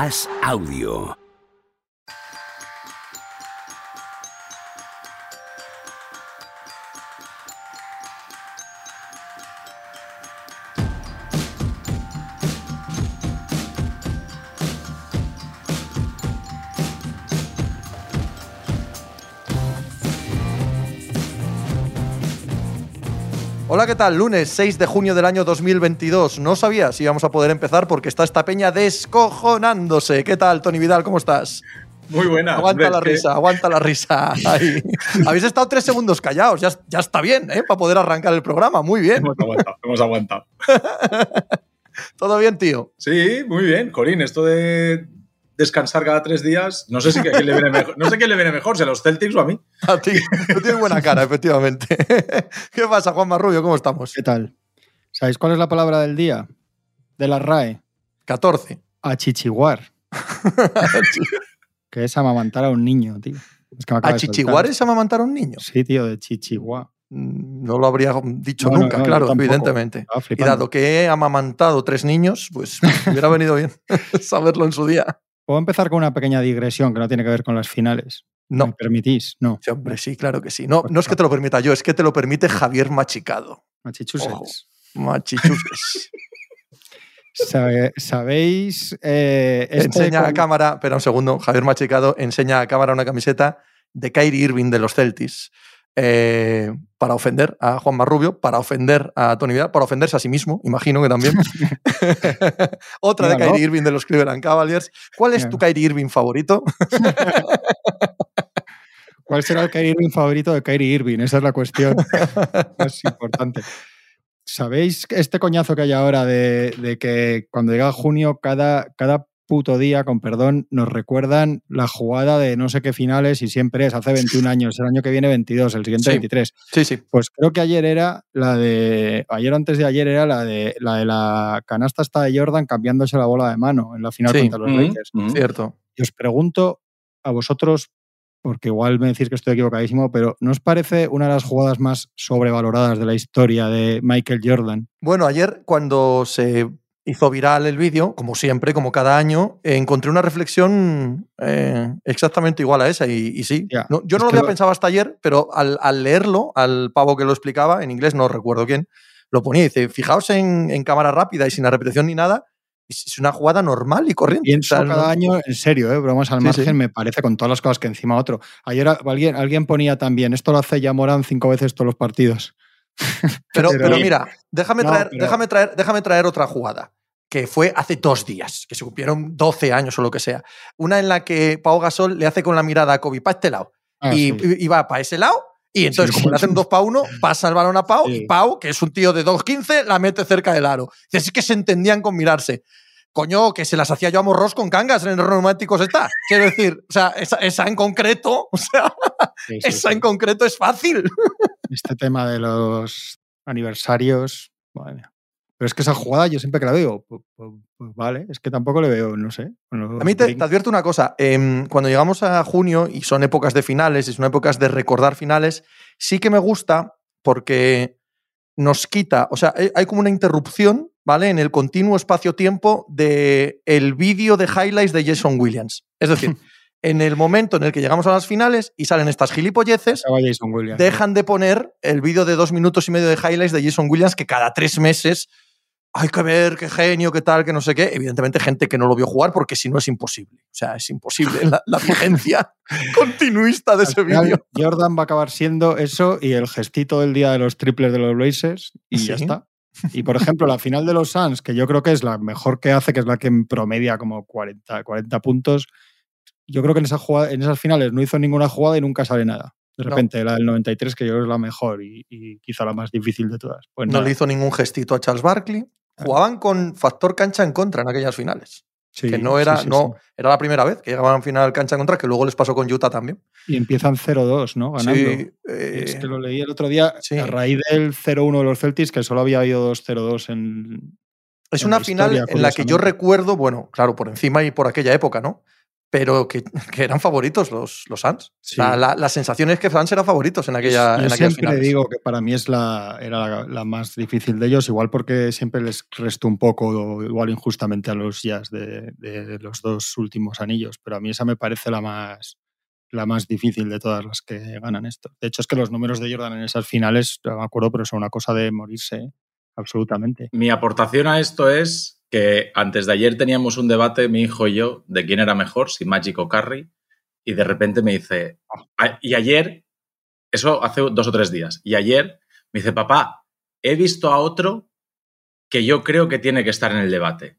As Audio. Hola, ¿qué tal? Lunes 6 de junio del año 2022. No sabía si íbamos a poder empezar porque está esta peña descojonándose. ¿Qué tal, Tony Vidal? ¿Cómo estás? Muy buena. Aguanta la que- risa, aguanta la risa. Ahí. Habéis estado tres segundos callados. Ya, ya está bien, ¿eh? Para poder arrancar el programa. Muy bien. Hemos aguantado, hemos aguantado. Todo bien, tío. Sí, muy bien. Corín, esto de descansar cada tres días, no sé si que a quién le viene mejor. No sé quién le viene mejor, si a los Celtics o a mí. A ti. Tú tienes buena cara, efectivamente. ¿Qué pasa, Juan Marrubio? ¿Cómo estamos? ¿Qué tal? ¿Sabéis cuál es la palabra del día? De la RAE. 14. Achichiguar. que es amamantar a un niño, tío. Es que me acaba ¿A de chichiguar soltar. es amamantar a un niño? Sí, tío, de chichiguá. Mm, No lo habría dicho No, nunca, no, claro, evidentemente. Y dado que he amamantado tres niños, pues hubiera venido bien saberlo en su día. Puedo empezar con una pequeña digresión que no tiene que ver con las finales. ¿Me No, permitís? No. sí, hombre, sí, claro que sí. No, no es que te lo permita yo, es que te lo permite Javier Machicado. Machichusets. Ojo. Machichuses. Sabe- ¿Sabéis? eh, este enseña a cámara, espera un segundo, Javier Machicado enseña a cámara una camiseta de Kyrie Irving de los Celtics. Eh, para ofender a Juan Marrubio, para ofender a Tony Vidal, para ofenderse a sí mismo, imagino que también. Otra de. Kyrie Irving de los Cleveland Cavaliers. ¿Cuál es tu Kyrie Irving favorito? ¿Cuál será el Kyrie Irving favorito de Kyrie Irving? Esa es la cuestión más importante. ¿Sabéis este coñazo que hay ahora de, de que cuando llega junio, cada, cada puto día, con perdón, nos recuerdan la jugada de no sé qué finales y siempre es hace 21 años, el año que viene 22, el siguiente Sí. 23? Sí, sí. Pues creo que ayer era la de. Ayer o antes de ayer era la de la, de la canasta esta de Jordan cambiándose la bola de mano en la final Sí. contra los Mm, Lakers. mm. Cierto. Y os pregunto a vosotros, porque igual me decís que estoy equivocadísimo, pero ¿no os parece una de las jugadas más sobrevaloradas de la historia de Michael Jordan? Bueno, ayer cuando se hizo viral el vídeo, como siempre, como cada año, eh, encontré una reflexión eh, exactamente igual a esa y, y sí. No, yo es no lo había lo- pensado hasta ayer, pero al, al leerlo, al pavo que lo explicaba, en inglés no recuerdo quién, lo ponía y dice, fijaos en, en cámara rápida y sin la repetición ni nada, es una jugada normal y corriente. Pienso O sea, no- cada año, en serio, ¿eh? bromas al Sí, margen, sí. me parece con todas las cosas que encima otro. Ayer alguien, alguien ponía también, esto lo hace ya Morán cinco veces todos los partidos. Pero, Pero- pero mira, déjame, No, traer, pero- déjame, traer, déjame traer otra jugada, que fue hace dos días, que se cumplieron 12 años o lo que sea. Una en la que Pau Gasol le hace con la mirada a Kobe para este lado Ah, y, sí. y va para ese lado. Y entonces, Sí. como le hacen un 2 para 1, pasa el balón a Pau y Pau, que es un tío de 2.15, la mete cerca del aro. Dice, sí que se entendían con mirarse. Coño, que se las hacía yo a Morros con cangas en el románticos está. Quiero decir, o sea, esa, esa en concreto, o sea, esa en concreto es fácil. Este tema de los aniversarios. Pero es que esa jugada yo siempre que la veo, pues, pues- pues vale, es que tampoco le veo, no sé. A mí te, te advierto una cosa, em, cuando llegamos a junio y son épocas de finales y son épocas de recordar finales, sí que me gusta porque nos quita, o sea, hay, como una interrupción, ¿vale? En el continuo espacio-tiempo de el vídeo de highlights de Jason Williams. Es decir, en el momento en el que llegamos a las finales y salen estas gilipolleces, Williams. dejan de poner el vídeo de dos minutos y medio de highlights de Jason Williams que cada tres meses hay que ver qué genio, qué tal, qué no sé qué. Evidentemente, gente que no lo vio jugar porque si no es imposible. O sea, es imposible la, la vigencia continuista de ese vídeo. Jordan va a acabar siendo eso y el gestito del día de los triples de los Blazers y ya está. Y por ejemplo, la final de los Suns, que yo creo que es la mejor que hace, que es la que promedia como 40, 40 puntos, yo creo que en, esa jugada, en esas finales no hizo ninguna jugada y nunca sale nada. De No. repente, la del 93, que yo creo que es la mejor y, y quizá la más difícil de todas. Pues No nada. le hizo ningún gestito a Charles Barkley. Jugaban con factor cancha en contra en aquellas finales. Sí, que no era, sí, sí, no, era la primera vez que llegaban a final cancha en contra, que luego les pasó con Utah también. Y empiezan 0-2, ¿no? Ganando. Sí, Es eh, que lo leí el otro día a raíz del 0-1 de los Celtics, que solo había habido 2-0-2 en. Es en una final en la que yo recuerdo, bueno, claro, por encima y por aquella época, ¿no? Pero que, que eran favoritos los, los Suns. Sí. La, la, la sensación es que Suns eran favoritos en aquella Yo en siempre finales. digo que para mí es la, era la, la más difícil de ellos, igual porque siempre les restó un poco, o igual injustamente a los Jazz de, de los dos últimos anillos, pero a mí esa me parece la más, la más difícil de todas las que ganan esto. De hecho, es que los números de Jordan en esas finales, no me acuerdo, pero son una cosa de morirse absolutamente. Mi aportación a esto es que antes de ayer teníamos un debate, mi hijo y yo, de quién era mejor, si Magic o Curry, y de repente me dice, "A- y ayer, eso hace dos o tres días, y ayer me dice, papá, he visto a otro que yo creo que tiene que estar en el debate.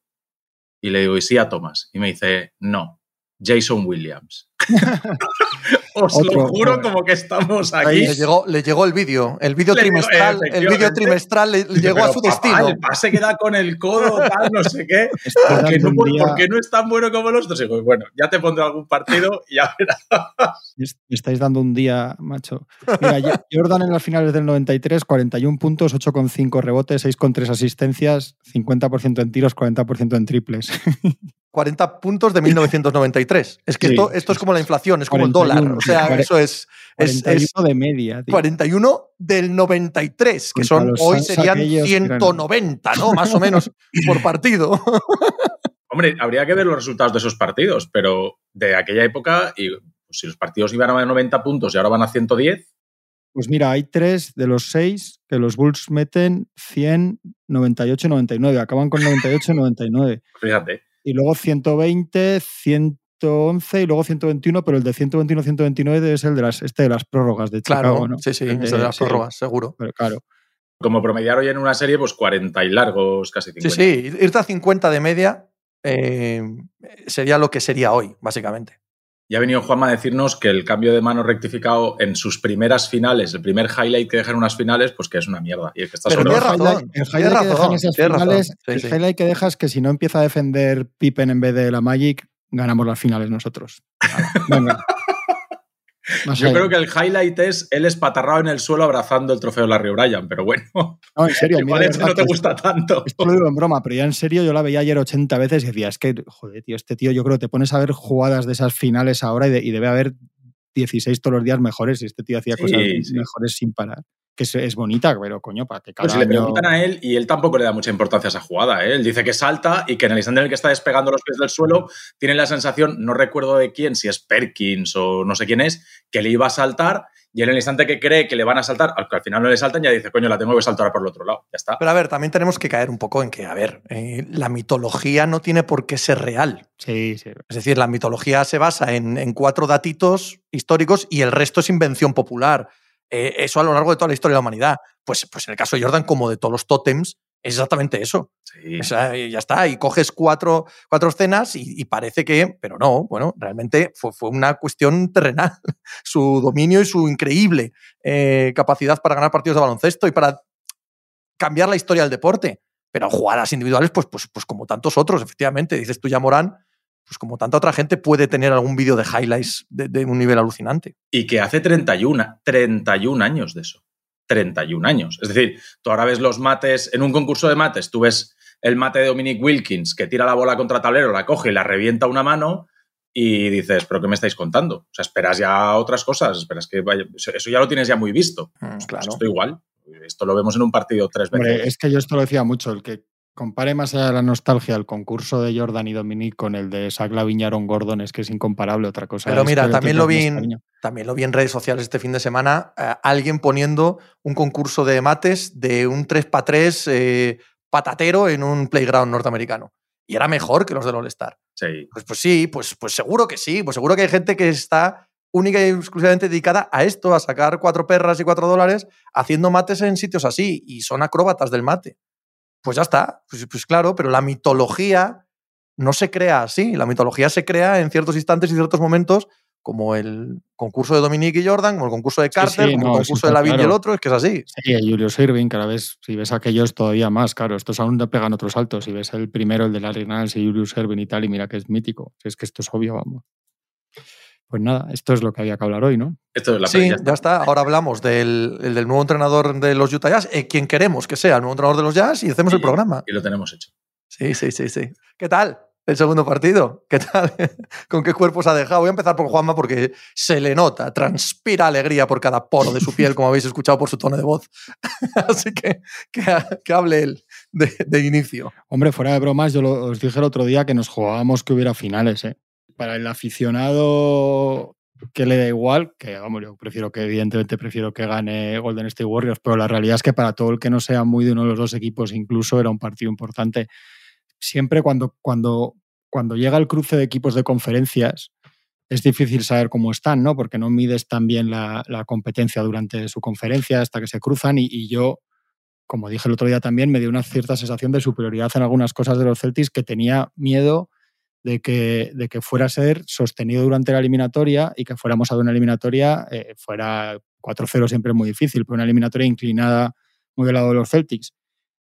Y le digo, ¿y sí a Thomas? Y me dice, no, Jason Williams. Os lo Otro, juro joder. como que estamos Ahí aquí. le llegó, le llegó el vídeo, el vídeo trimestral, el vídeo trimestral le, le llegó a su papá, destino. El pase que da con el codo, tal, no sé qué. Estoy ¿Por qué, dando no, un día- por qué no es tan bueno como los otros? Y digo, bueno, ya te pondré algún partido y ya verás. Me estáis dando un día, macho. Mira, Jordan en las finales del 93, 41 puntos, 8,5 rebotes, 6,3 asistencias, 50% en tiros, 40% en triples. 40 puntos de 1993. Es que Sí, esto, esto es sí, como la sí. inflación, es como el 41, dólar. O sea, eso es, es, 41 es de media, tío. 41 del 93, que son hoy serían aquellos que eran- 190, ¿no? Más o menos por partido. Hombre, habría que ver los resultados de esos partidos, pero de aquella época, y pues, si los partidos iban a 90 puntos y ahora van a 110, Pues mira, hay tres de los seis que los Bulls meten 100, 98 y 99. Acaban con 98 y 99. fíjate. Y luego 120, 111 y luego 121, pero el de 121-129 es el de las, este de las prórrogas de Chicago, Claro, ¿no? sí, sí, El es de las sí, prórrogas, seguro. Pero claro. Como promediar hoy en una serie, pues 40 y largos, casi 50. Sí, sí, irte a 50 de media eh, sería lo que sería hoy, básicamente. Ya ha venido Juanma a decirnos que el cambio de mano rectificado en sus primeras finales, el primer highlight que dejan unas finales, pues que es una mierda. Y el que está Pero el highlight, el tienes highlight que dejan razón, esas tienes razón, finales, sí, el sí. highlight que dejas que si no empieza a defender Pippen en vez de la Magic, ganamos las finales nosotros. Venga. Yo allá. creo que el highlight es él espatarrado en el suelo abrazando el trofeo Larry O'Brien, pero bueno, No, en serio, a mí igual de ese verdad no te gusta tanto. Esto lo digo en broma, pero ya en serio yo la veía ayer 80 veces y decía, es que, joder, tío, este tío, yo creo que te pones a ver jugadas de esas finales ahora y, de- y debe haber 16 todos los días mejores y este tío hacía Sí, cosas sí. mejores sin parar. Que es, es bonita, pero coño, para que cada Pues si le preguntan a él y él tampoco le da mucha importancia a esa jugada. ¿eh? Él dice que salta y que en el instante en el que está despegando los pies del suelo tiene la sensación, no recuerdo de quién, si es Perkins o no sé quién es, que le iba a saltar y en el instante que cree que le van a saltar, al que al final no le saltan, ya dice, coño, la tengo que saltar por el otro lado. Ya está. Pero a ver, también tenemos que caer un poco en que, a ver, eh, la mitología no tiene por qué ser real. Sí, sí. Es decir, la mitología se basa en, en cuatro datitos históricos y el resto es invención popular. Eh, eso a lo largo de toda la historia de la humanidad. Pues, pues en el caso de Jordan, como de todos los tótems, es exactamente eso. Sí. O sea, y ya está. Y coges cuatro, cuatro escenas y, y parece que, pero no, bueno, realmente fue, fue una cuestión terrenal. su dominio y su increíble eh, capacidad para ganar partidos de baloncesto y para cambiar la historia del deporte. Pero jugadas individuales, pues, pues, pues como tantos otros, efectivamente. Dices tú ya, Morán, pues como tanta otra gente puede tener algún vídeo de highlights de, de un nivel alucinante. Y que hace 31, 31 años de eso. 31 años. Es decir, tú ahora ves los mates, en un concurso de mates, tú ves el mate de Dominic Wilkins que tira la bola contra tablero, la coge y la revienta una mano y dices, ¿pero qué me estáis contando? O sea, esperas ya otras cosas, esperas que vaya. Eso ya lo tienes ya muy visto. Mm, Pues claro. Esto igual. Esto lo vemos en un partido tres veces. Hombre, es que yo esto lo decía mucho, el que compare más allá de la nostalgia el concurso de Jordan y Dominic con el de Zach Aaron Gordon es que es incomparable otra cosa. Pero es mira, también lo vi en-. También lo vi en redes sociales este fin de semana, eh, alguien poniendo un concurso de mates de un 3x3 eh, patatero en un playground norteamericano. Y era mejor que los del All-Star. Sí. Pues, pues sí, pues, pues seguro que sí. Pues seguro que hay gente que está única y exclusivamente dedicada a esto, a sacar cuatro perras y cuatro dólares haciendo mates en sitios así. Y son acróbatas del mate. Pues ya está. Pues, pues claro, pero la mitología no se crea así. La mitología se crea en ciertos instantes y ciertos momentos, como el concurso de Dominique y Jordan, como el concurso de Carter, sí, como no, el concurso de Lavin y el claro. otro. Es que es así. Sí, el Julius Irving, cada vez, si ves aquellos todavía más, claro, estos aún le pegan otros saltos. Si ves el primero, el de Larry Nance y Julius Irving y tal, y mira que es mítico. Si es que esto es obvio, vamos. Pues nada, esto es lo que había que hablar hoy, ¿no? Esto es la Sí, ya ya está. Ahora hablamos del, el del nuevo entrenador de los Utah Jazz, eh, quien queremos que sea el nuevo entrenador de los Jazz, y hacemos el programa. Y lo tenemos hecho. Sí, sí, sí, sí. ¿Qué tal? el segundo partido. ¿Qué tal? ¿Con qué cuerpo se ha dejado? Voy a empezar por Juanma porque se le nota, transpira alegría por cada poro de su piel, como habéis escuchado por su tono de voz. Así que que, hable él de, inicio. Hombre, fuera de bromas, yo os dije el otro día que nos jugábamos que hubiera finales. ¿eh? Para el aficionado que le da igual, que vamos, yo prefiero que, evidentemente, prefiero que gane Golden State Warriors, pero la realidad es que para todo el que no sea muy de uno de los dos equipos, incluso era un partido importante. Siempre cuando, cuando, cuando llega el cruce de equipos de conferencias, es difícil saber cómo están, ¿no? Porque no mides tan bien la, competencia durante su conferencia hasta que se cruzan y, y, yo, como dije el otro día también, me dio una cierta sensación de superioridad en algunas cosas de los Celtics que tenía miedo de que, de que fuera a ser sostenido durante la eliminatoria y que fuéramos a una eliminatoria, eh, fuera 4-0 siempre es muy difícil, pero una eliminatoria inclinada muy del lado de los Celtics.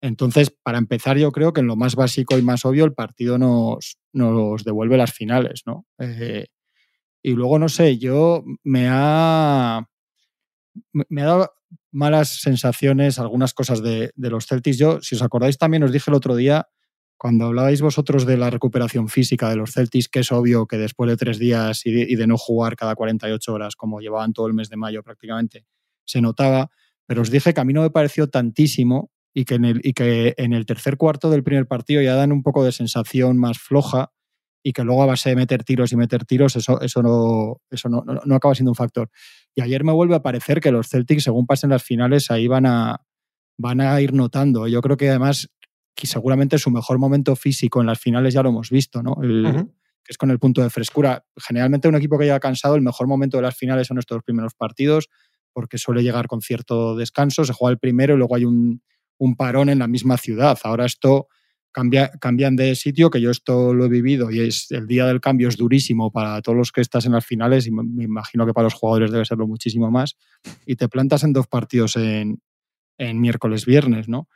Entonces, para empezar, yo creo que en lo más básico y más obvio, el partido nos, nos devuelve las finales, ¿no? Eh, y luego, no sé, yo me ha, me ha dado malas sensaciones, algunas cosas de, de los Celtics. Yo, si os acordáis, también os dije el otro día cuando hablabais vosotros de la recuperación física de los Celtics, que es obvio que después de tres días y de, no jugar cada 48 horas, como llevaban todo el mes de mayo prácticamente, se notaba, pero os dije que a mí no me pareció tantísimo y que en el, tercer cuarto del primer partido ya dan un poco de sensación más floja y que luego a base de meter tiros y meter tiros, eso, no, acaba siendo un factor. Y ayer me vuelve a parecer que los Celtics, según pasen las finales, ahí van a ir notando. Yo creo que además que seguramente su mejor momento físico en las finales ya lo hemos visto, ¿no? Que es con el punto de frescura. Generalmente un equipo que llega cansado, el mejor momento de las finales son estos primeros partidos, porque suele llegar con cierto descanso, se juega el primero y luego hay un, parón en la misma ciudad. Ahora esto cambia, cambian de sitio, que yo esto lo he vivido y es el día del cambio es durísimo para todos los que estás en las finales y me imagino que para los jugadores debe serlo muchísimo más. Y te plantas en dos partidos en, en miércoles, viernes, ¿no?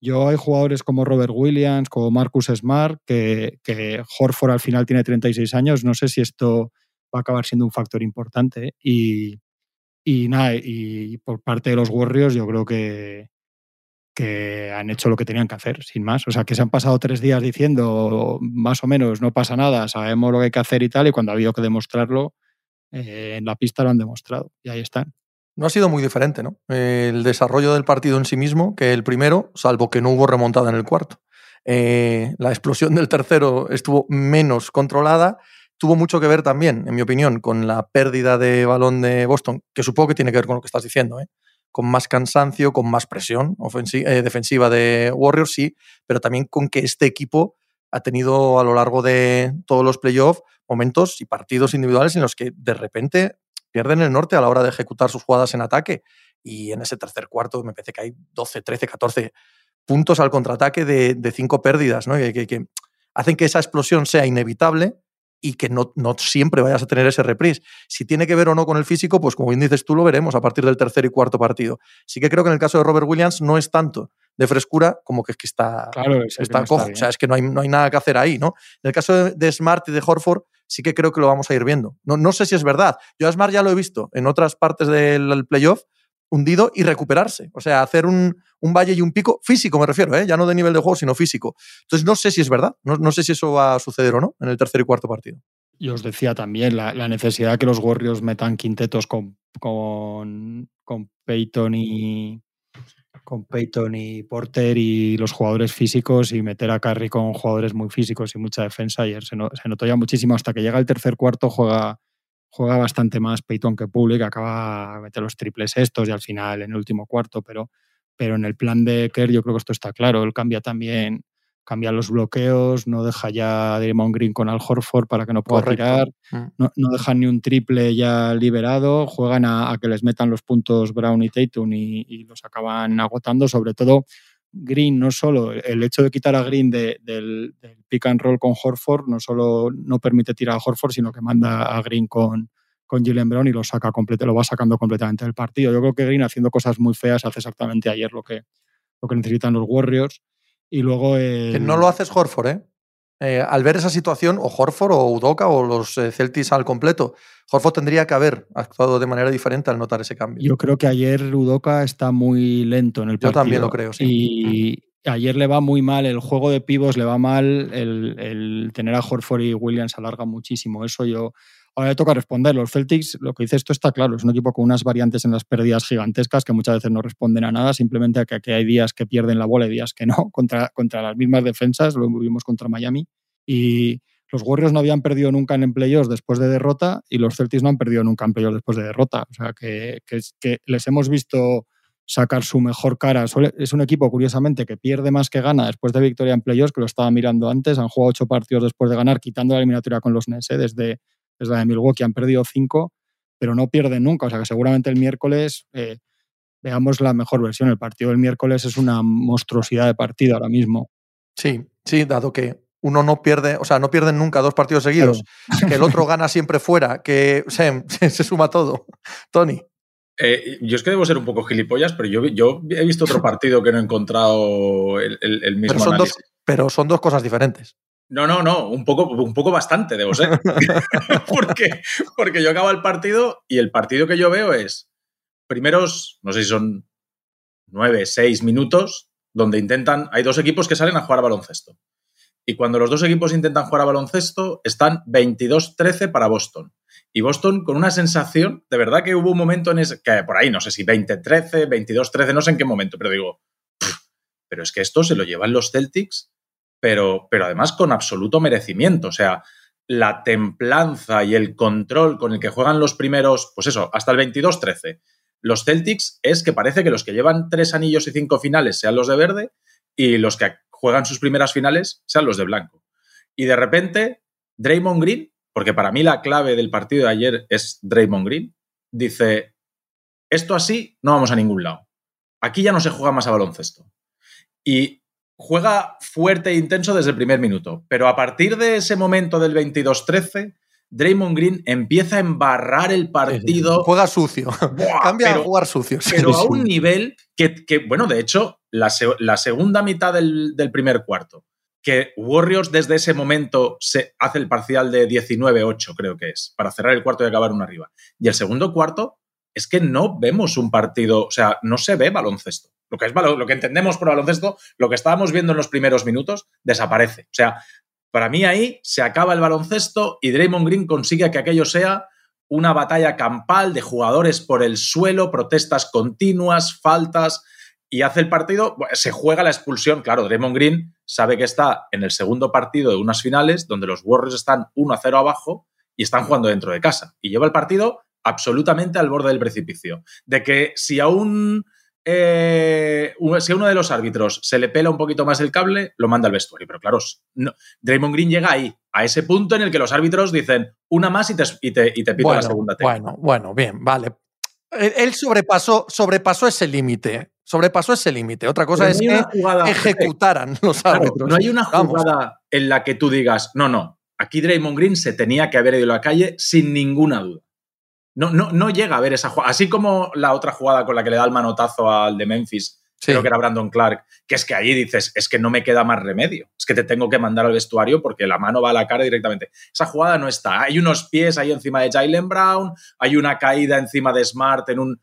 Yo hay jugadores como Robert Williams, como Marcus Smart, que, Horford al final tiene 36 años. No sé si esto va a acabar siendo un factor importante. Y, y nada, y por parte de los Warriors yo creo que, que han hecho lo que tenían que hacer, sin más. O sea, que se han pasado tres días diciendo más o menos no pasa nada, sabemos lo que hay que hacer y tal, y cuando ha habido que demostrarlo, eh, en la pista lo han demostrado. Y ahí están no ha sido muy diferente, ¿no? El desarrollo del partido en sí mismo que el primero, salvo que no hubo remontada en el cuarto. Eh, la explosión del tercero estuvo menos controlada. Tuvo mucho que ver también, en mi opinión, con la pérdida de balón de Boston, que supongo que tiene que ver con lo que estás diciendo, ¿eh? con más cansancio, con más presión eh, defensiva de Warriors, sí, pero también con que este equipo ha tenido a lo largo de todos los playoffs momentos y partidos individuales en los que de repente pierden el norte a la hora de ejecutar sus jugadas en ataque. Y en ese tercer cuarto me parece que hay 12, 13, 14 puntos al contraataque de, cinco pérdidas, ¿no? Que, que, hacen que esa explosión sea inevitable y que no, no, siempre vayas a tener ese reprise. Si tiene que ver o no con el físico, pues como bien dices tú, lo veremos a partir del tercer y cuarto partido. Sí que creo que en el caso de Robert Williams no es tanto de frescura como que es que está, está cojo. o sea, es que no hay, no hay nada que hacer ahí, ¿no? En el caso de Smart y de Horford, sí que creo que lo vamos a ir viendo. No, no sé si es verdad. Yo a Smart ya lo he visto en otras partes del playoff hundido y recuperarse. O sea, hacer un, valle y un pico físico, me refiero, ¿eh? ya no de nivel de juego, sino físico. Entonces, no sé si es verdad. No, sé si eso va a suceder o no en el tercer y cuarto partido. Y os decía también la, necesidad de que los Warriors metan quintetos con, con, con Peyton y, con Peyton y Porter y los jugadores físicos y meter a Curry con jugadores muy físicos y mucha defensa. Ayer se, notó ya muchísimo. Hasta que llega el tercer cuarto juega, juega bastante más Peyton que Public, acaba de meter los triples estos y al final en el último cuarto, pero, pero en el plan de Kerr yo creo que esto está claro. Él cambia también cambia los bloqueos, no deja ya a Draymond Green con Al Horford para que no pueda tirar, mm. no, no, dejan ni un triple ya liberado, juegan a, que les metan los puntos Brown y Tatum y, los acaban agotando, sobre todo Green, no solo el hecho de quitar a Green del, pick and roll con Horford, no solo no permite tirar a Horford, sino que manda a Green con, con Jalen Brown y lo saca lo va sacando completamente del partido. Yo creo que Green haciendo cosas muy feas hace exactamente ayer lo que, lo que necesitan los Warriors. Y luego. Que no lo haces Horford, ¿eh? ¿eh? Al ver esa situación, o Horford o Udoka o los eh, Celtics al completo, Horford tendría que haber actuado de manera diferente al notar ese cambio. Yo creo que ayer Udoka está muy lento en el partido. Yo también lo creo, sí. Y, ayer le va muy mal el juego de pivos, le va mal el, tener a Horford y Williams alarga muchísimo. Eso yo. Ahora le toca responder. Los Celtics, lo que dice esto está claro, es un equipo con unas variantes en las pérdidas gigantescas que muchas veces no responden a nada, simplemente a que, hay días que pierden la bola y días que no, contra, contra las mismas defensas, lo vimos contra Miami. Y los Warriors no habían perdido nunca en playoffs después de derrota y los Celtics no han perdido nunca en playoffs después de derrota. O sea, que, que les hemos visto sacar su mejor cara. Es un equipo, curiosamente, que pierde más que gana después de victoria en playoffs, que lo estaba mirando antes. Han jugado ocho partidos después de ganar, quitando la eliminatoria con los Nets, ¿eh? desde, desde la de Milwaukee han perdido cinco, pero no pierden nunca. O sea que seguramente el miércoles eh, veamos la mejor versión. El partido del miércoles es una monstruosidad de partido ahora mismo. Sí, sí, dado que uno no pierde, o sea, no pierden nunca dos partidos seguidos, que el otro gana siempre fuera, que se, se suma todo. Tony. Eh, yo es que debo ser un poco gilipollas, pero yo, yo he visto otro partido que no he encontrado el, mismo pero son Dos, pero son dos cosas diferentes. No, no, no, un poco, un poco bastante debo ser. porque, porque yo acabo el partido y el partido que yo veo es primeros, no sé si son nueve, seis minutos, donde intentan, hay dos equipos que salen a jugar a baloncesto. Y cuando los dos equipos intentan jugar a baloncesto, están 22-13 para Boston. Y Boston con una sensación, de verdad que hubo un momento en ese, que por ahí, no sé si 20-13, 22-13, no sé en qué momento, pero digo, pero es que esto se lo llevan los Celtics, pero, pero además con absoluto merecimiento. O sea, la templanza y el control con el que juegan los primeros, pues eso, hasta el 22-13. Los Celtics es que parece que los que llevan tres anillos y cinco finales sean los de verde y los que juegan sus primeras finales sean los de blanco. Y de repente, Draymond Green porque para mí la clave del partido de ayer es Draymond Green, dice, esto así no vamos a ningún lado. Aquí ya no se juega más a baloncesto. Y juega fuerte e intenso desde el primer minuto, pero a partir de ese momento del 22-13, Draymond Green empieza a embarrar el partido. Juega sucio. Cambia a jugar sucio. Pero a un nivel que, bueno, de hecho, la, segunda mitad del, primer cuarto que Warriors desde ese momento se hace el parcial de 19-8, creo que es, para cerrar el cuarto y acabar uno arriba. Y el segundo cuarto es que no vemos un partido, o sea, no se ve baloncesto. Lo que, es lo que entendemos por baloncesto, lo que estábamos viendo en los primeros minutos, desaparece. O sea, para mí ahí se acaba el baloncesto y Draymond Green consigue que aquello sea una batalla campal de jugadores por el suelo, protestas continuas, faltas, y hace el partido, se juega la expulsión. Claro, Draymond Green sabe que está en el segundo partido de unas finales donde los Warriors están 1 a 0 abajo y están jugando dentro de casa. Y lleva el partido absolutamente al borde del precipicio. De que si a un. Eh, si a uno de los árbitros se le pela un poquito más el cable, lo manda al vestuario. Pero claro, no, Draymond Green llega ahí, a ese punto en el que los árbitros dicen una más y te, y te, y pito la segunda. Bueno, bueno, bien, vale. Él sobrepasó, sobrepasó ese límite sobrepasó ese límite. Otra cosa es que ejecutaran los árbitros. no hay una jugada en la que tú digas, no, no, aquí Draymond Green se tenía que haber ido a la calle sin ninguna duda. No, no, no llega a ver esa jugada. Así como la otra jugada con la que le da el manotazo al de Memphis, creo que era Brandon Clark, que es que allí dices, es que no me queda más remedio. Es que te tengo que mandar al vestuario porque la mano va a la cara directamente. Esa jugada no está. Hay unos pies ahí encima de Jalen Brown, hay una caída encima de Smart en un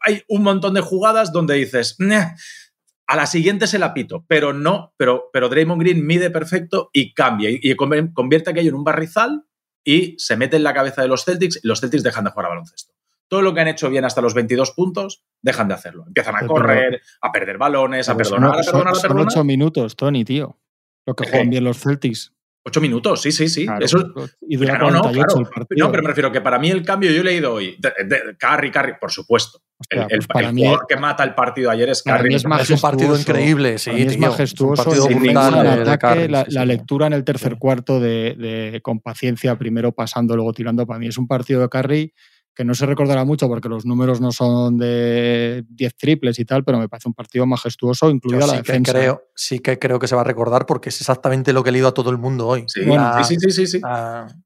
hay un montón de jugadas donde dices, a la siguiente se la pito, pero no, pero, pero Draymond Green mide perfecto y cambia y, convierte aquello en un barrizal y se mete en la cabeza de los Celtics y los Celtics dejan de jugar a baloncesto. Todo lo que han hecho bien hasta los 22 puntos, dejan de hacerlo. Empiezan a correr, a perder balones, a perdonar, a perdonar, a perdonar. Son ocho minutos, Tony, tío. Lo que juegan bien los Celtics. Ocho minutos, sí, sí, sí. Eso, y dura no, no, no, pero me refiero que para mí el cambio, yo he leído hoy, de, Carry, Carry, por supuesto. El, el, pues jugador que mata el partido ayer es Carry. Es, un partido increíble, sí. es majestuoso. la, lectura en el tercer cuarto de, de, con paciencia, primero pasando, luego tirando, para mí es un partido de Carry que no se recordará mucho porque los números no son de 10 triples y tal, pero me parece un partido majestuoso, incluida la defensa. creo, sí que creo que se va a recordar porque es exactamente lo que he leído a todo el mundo hoy. Sí, sí, sí, sí,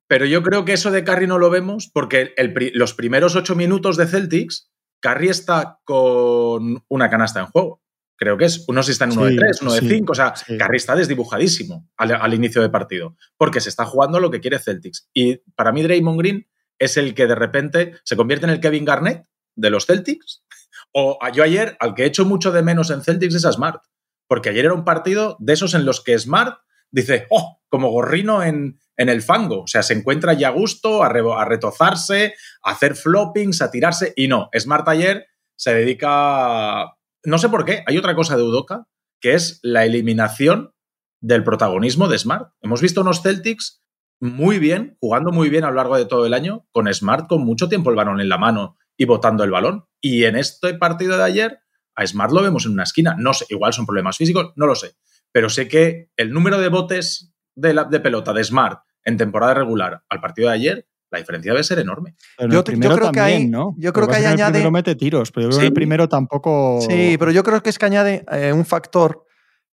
Pero yo creo que eso de Carry no lo vemos porque los primeros ocho minutos de Celtics, Carry está con una canasta en juego. Creo que es. Uno si está en uno de tres, uno de cinco. O sea, Carry está desdibujadísimo al, al inicio de partido porque se está jugando lo que quiere Celtics. Y para mí, Draymond Green es el que de repente se convierte en el Kevin Garnett de los Celtics. O yo ayer, al que he hecho mucho de menos en Celtics es a Smart. Porque ayer era un partido de esos en los que Smart dice, oh, como gorrino en, en el fango. O sea, se encuentra ya a gusto, a, retozarse, a hacer floppings, a tirarse. Y no, Smart ayer se dedica. No sé por qué, hay otra cosa de Udoka, que es la eliminación del protagonismo de Smart. Hemos visto unos Celtics muy bien, jugando muy bien a lo largo de todo el año, con Smart con mucho tiempo el balón en la mano y botando el balón. Y en este partido de ayer, a Smart lo vemos en una esquina. No sé, igual son problemas físicos, no lo sé. Pero sé que el número de botes de, la, de pelota de Smart en temporada regular al partido de ayer la diferencia debe ser enorme. yo, creo que hay, ¿no? Yo creo que hay añade. El primero mete tiros, pero yo creo que el primero tampoco. Sí, pero yo creo que es que añade eh, un factor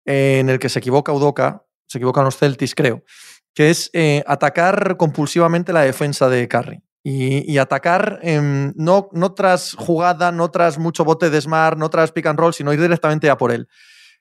eh, en el que se equivoca Udoca, se equivocan los Celtics, creo, que es eh, atacar compulsivamente la defensa de Curry. Y, atacar em, no, no tras jugada, no tras mucho bote de Smart, no tras pick and roll, sino ir directamente a por él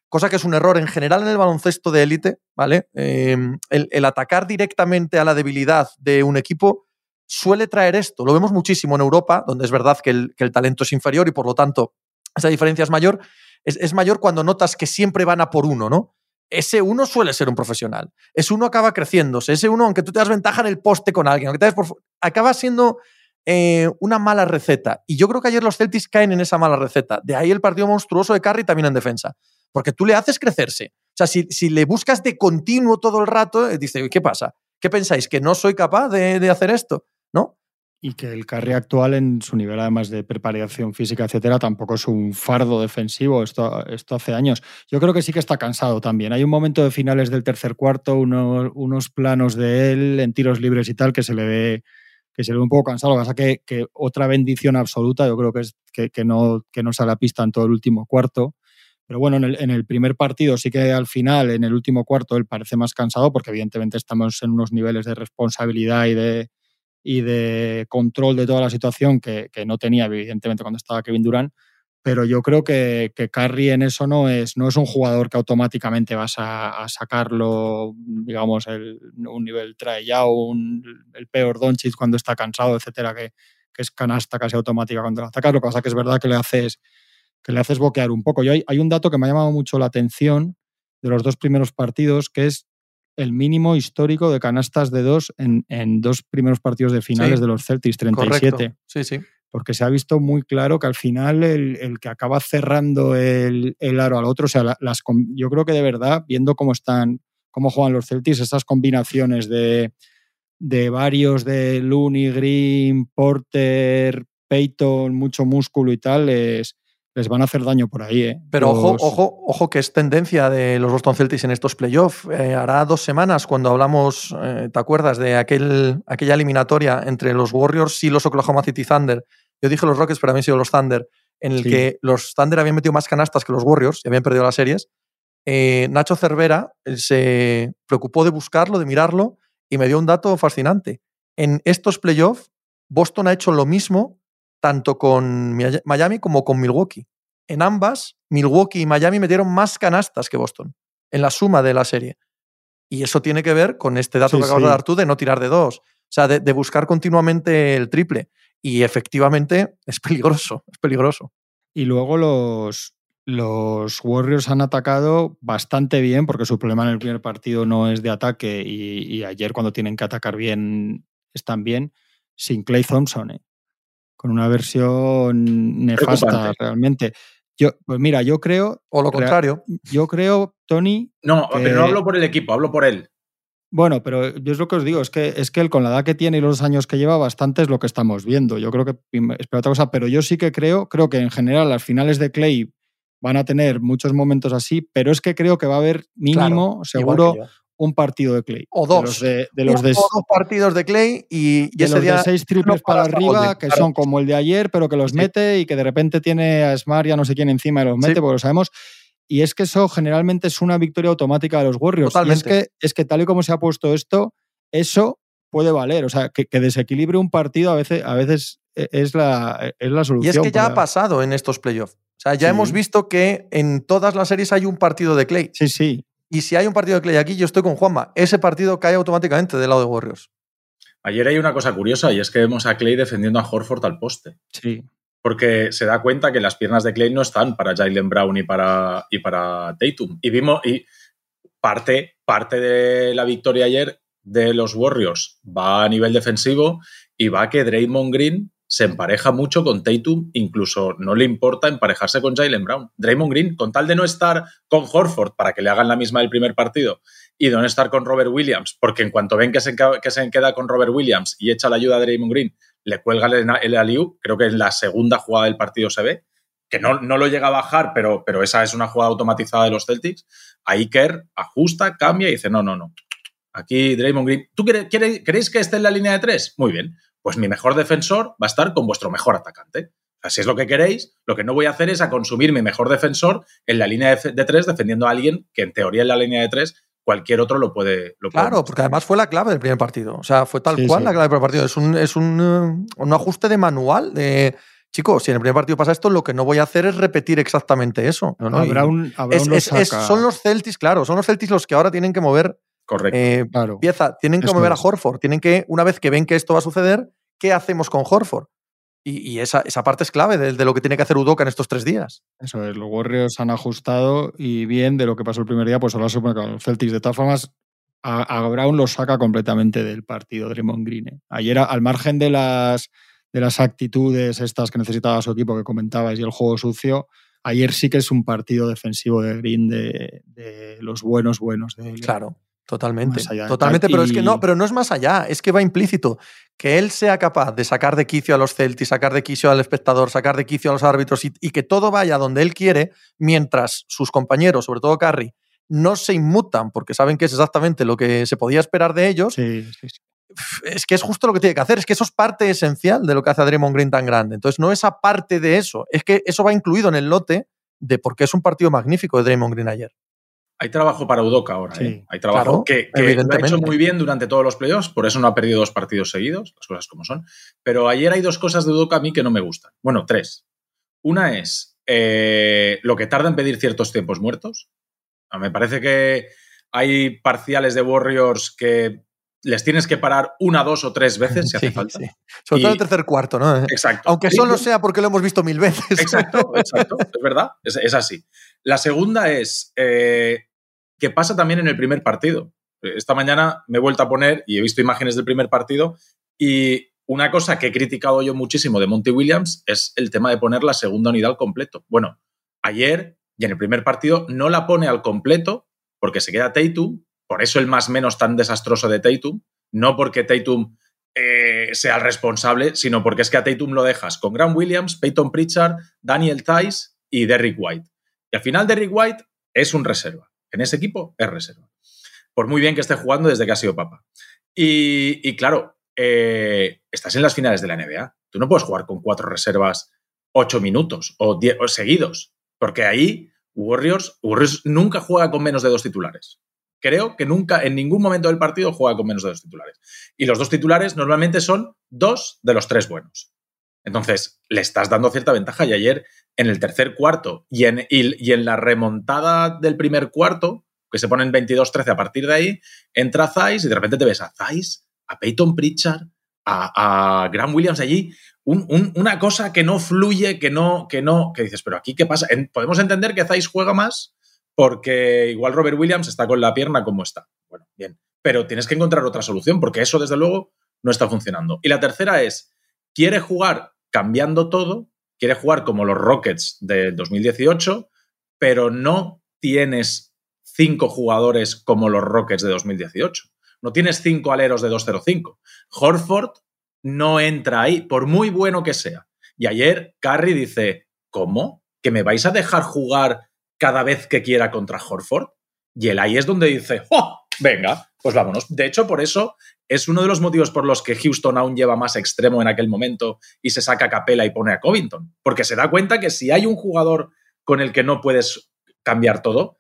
cosa que es un error en general en el baloncesto de élite, ¿vale? Em, el, atacar directamente a la debilidad de un equipo suele traer esto. Lo vemos muchísimo en Europa, donde es verdad que el, talento es inferior y por lo tanto esa diferencia es mayor. Es, mayor cuando notas que siempre van a por uno, ¿no? Ese uno suele ser un profesional. Ese uno acaba creciéndose. Ese uno, aunque tú te das ventaja en el poste con alguien, aunque te por, acaba siendo eh, una mala receta. Y yo creo que ayer los Celtics caen en esa mala receta. De ahí el partido monstruoso de Curry también en defensa. Porque tú le haces crecerse. O sea, si, le buscas de continuo todo el rato, eh, dice, ¿qué pasa? ¿Qué pensáis? ¿Que no soy capaz de, hacer esto? ¿No? Y que el carry actual en su nivel además de preparación física, etcétera, tampoco es un fardo defensivo. Esto, esto hace años. Yo creo que sí que está cansado también. Hay un momento de finales del tercer cuarto, unos, planos de él en tiros libres y tal, que se le ve que se le ve un poco cansado. Lo que pasa que, que otra bendición absoluta, yo creo que es que, no, que no sale pista en todo el último cuarto. Pero bueno, en el, primer partido sí que al final, en el último cuarto, él parece más cansado porque evidentemente estamos en unos niveles de responsabilidad y de, y de control de toda la situación que, no tenía evidentemente cuando estaba Kevin Durant. Pero yo creo que, que Curry en eso no es, no es un jugador que automáticamente vas a, sacarlo, digamos, el, un nivel tryout, el peor Doncic cuando está cansado, etcétera, que, que es canasta casi automática cuando lo atacas. Lo que pasa que es verdad que le haces que le haces boquear un poco. Yo hay, hay un dato que me ha llamado mucho la atención de los dos primeros partidos, que es el mínimo histórico de canastas de dos en, en dos primeros partidos de finales de los Celtics, 37. Sí, sí. Porque se ha visto muy claro que al final el, el que acaba cerrando el, el, aro al otro, o sea, las, yo creo que de verdad, viendo cómo están, cómo juegan los Celtics, esas combinaciones de, de varios de Looney, Green, Porter, Peyton, mucho músculo y tal, es, les van a hacer daño por ahí. ¿eh? Pero ojo, ojo, ojo que es tendencia de los Boston Celtics en estos playoffs. Eh, hará dos semanas cuando hablamos, eh, ¿te acuerdas? De aquel, aquella eliminatoria entre los Warriors y los Oklahoma City Thunder. Yo dije los Rockets, pero habían sido los Thunder, en el que los Thunder habían metido más canastas que los Warriors y habían perdido las series. Nacho Cervera se preocupó de buscarlo, de mirarlo, y me dio un dato fascinante. En estos playoffs, Boston ha hecho lo mismo tanto con Miami como con Milwaukee. En ambas, Milwaukee y Miami metieron más canastas que Boston en la suma de la serie. Y eso tiene que ver con este dato que acabas de dar tú de no tirar de dos. O sea, de, buscar continuamente el triple. Y efectivamente es peligroso, es peligroso. Y luego los, los Warriors han atacado bastante bien, porque su problema en el primer partido no es de ataque y, ayer cuando tienen que atacar bien están bien, sin Clay Thompson. ¿eh? Con una versión nefasta realmente. Yo, pues mira, yo creo. O lo contrario. Yo creo, Tony. No, pero no hablo por el equipo, hablo por él. Bueno, pero yo es lo que os digo, es que, es que él con la edad que tiene y los años que lleva, bastante es lo que estamos viendo. Yo creo que espero otra cosa, pero yo sí que creo, creo que en general las finales de Clay van a tener muchos momentos así, pero es que creo que va a haber mínimo, seguro, un partido de Clay. O dos. De, los de, dos partidos de Clay y, ese los de seis triples para arriba, que son como el de ayer, pero que los mete y que de repente tiene a Smart ya no sé quién encima y los mete, porque lo sabemos. Y es que eso generalmente es una victoria automática de los Warriors. Y es que, es que tal y como se ha puesto esto, eso puede valer. O sea, que, desequilibre un partido a veces, a veces e, es la, es la solución. Y es que ya ha pasado en estos playoffs. O sea, ya hemos visto que en todas las series hay un partido de Clay. Sí, sí. Y si hay un partido de Clay aquí, yo estoy con Juanma. Ese partido cae automáticamente del lado de Warriors. Ayer hay una cosa curiosa y es que vemos a Clay defendiendo a Horford al poste. Sí. porque se da cuenta que las piernas de Clay no están para Jalen Brown y para, y para Tatum. Y vimos, y parte, parte de la victoria ayer de los Warriors va a nivel defensivo y va que Draymond Green se empareja mucho con Tatum, incluso no le importa emparejarse con Jalen Brown. Draymond Green, con tal de no estar con Horford para que le hagan la misma del primer partido y de no estar con Robert Williams, porque en cuanto ven que se, que se queda con Robert Williams y echa la ayuda a Draymond Green, le cuelga el, el aliu, creo que en la segunda jugada del partido se ve, que no, no lo llega a bajar, pero, pero esa es una jugada automatizada de los Celtics. Ahí Kerr ajusta, cambia y dice, no, no, no. Aquí Draymond Green, ¿tú queréis que esté en la línea de tres? Muy bien pues mi mejor defensor va a estar con vuestro mejor atacante. si es lo que queréis, lo que no voy a hacer es a consumir mi mejor defensor en la línea de, tres defendiendo a alguien que en teoría en la línea de tres cualquier otro lo puede. Lo claro, porque además fue la clave del primer partido. O sea, fue tal cual la clave del primer partido. Es, un, es un, un, ajuste de manual de. Chicos, si en el primer partido pasa esto, lo que no voy a hacer es repetir exactamente eso. Habrá un, son los Celtics, claro, son los Celtics los que ahora tienen que mover Correcto. Eh, pieza, tienen que mover a Horford, tienen que, una vez que ven que esto va a suceder, ¿qué hacemos con Horford? Y, esa, esa, parte es clave de, lo que tiene que hacer Udoka en estos tres días. Eso es, los Warriors han ajustado y bien de lo que pasó el primer día, pues ahora supone que los Celtics. De todas formas, a, Brown lo saca completamente del partido Draymond Green. ¿eh? Ayer, al margen de las, de las actitudes estas que necesitaba su equipo que comentabais y el juego sucio, ayer sí que es un partido defensivo de Green de, de los buenos buenos. De claro. Totalmente. Totalmente, pero es que no, pero no es más allá, es que va implícito. Que él sea capaz de sacar de quicio a los Celtics, sacar de quicio al espectador, sacar de quicio a los árbitros y, que todo vaya donde él quiere, mientras sus compañeros, sobre todo Carrie, no se inmutan porque saben que es exactamente lo que se podía esperar de ellos. Es que es justo lo que tiene que hacer, es que eso es parte esencial de lo que hace a Draymond Green tan grande. Entonces, no es aparte de eso, es que eso va incluido en el lote de por qué es un partido magnífico de Draymond Green ayer. Hay trabajo para Udoca ahora. ¿eh? Hay trabajo que, lo ha hecho muy bien durante todos los playoffs, por eso no ha perdido dos partidos seguidos, las cosas como son. Pero ayer hay dos cosas de Udoca a mí que no me gustan. Bueno, tres. Una es eh, lo que tarda en pedir ciertos tiempos muertos. Me parece que hay parciales de Warriors que les tienes que parar una, dos o tres veces si hace falta. Sobre todo el tercer cuarto, ¿no? Exacto. Aunque solo sea porque lo hemos visto mil veces. Exacto, exacto. es verdad, es, así. La segunda es, eh, que pasa también en el primer partido. Esta mañana me he vuelto a poner y he visto imágenes del primer partido y una cosa que he criticado yo muchísimo de Monty Williams es el tema de poner la segunda unidad al completo. Bueno, ayer y en el primer partido no la pone al completo porque se queda Tatum, por eso el más menos tan desastroso de Tatum, no porque Tatum eh, sea el responsable, sino porque es que a Tatum lo dejas con Grant Williams, Peyton Pritchard, Daniel Tice y Derrick White. Y al final Derrick White es un reserva en ese equipo es reserva. Por muy bien que esté jugando desde que ha sido papa. Y, claro, eh, estás en las finales de la NBA. Tú no puedes jugar con cuatro reservas ocho minutos o, diez, seguidos, porque ahí Warriors, Warriors nunca juega con menos de dos titulares. Creo que nunca, en ningún momento del partido, juega con menos de dos titulares. Y los dos titulares normalmente son dos de los tres buenos. Entonces, le estás dando cierta ventaja. Y ayer en el tercer cuarto y en, y, en la remontada del primer cuarto, que se ponen 22-13 a partir de ahí, entra Zeiss y de repente te ves a Zeiss, a Peyton Pritchard, a, a Williams allí, una cosa que no fluye, que no, que no, que dices, pero aquí qué pasa. podemos entender que Zeiss juega más porque igual Robert Williams está con la pierna como está. Bueno, bien, pero tienes que encontrar otra solución porque eso desde luego no está funcionando. Y la tercera es, quiere jugar cambiando todo quiere jugar como los Rockets del 2018, pero no tienes cinco jugadores como los Rockets de 2018. No tienes cinco aleros de 2-0-5. Horford no entra ahí, por muy bueno que sea. Y ayer Curry dice, ¿cómo? ¿Que me vais a dejar jugar cada vez que quiera contra Horford? Y él ahí es donde dice, ¡oh! Venga, pues vámonos. De hecho, por eso es uno de los motivos por los que Houston aún lleva más extremo en aquel momento y se saca a Capela y pone a Covington. Porque se da cuenta que si hay un jugador con el que no puedes cambiar todo,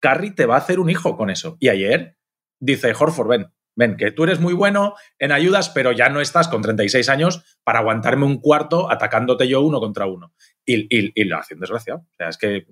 Curry te va a hacer un hijo con eso. Y ayer dice Horford, ven, ven, que tú eres muy bueno en ayudas, pero ya no estás con 36 años para aguantarme un cuarto atacándote yo uno contra uno. Y, y, lo hace un desgraciado. O sea, es que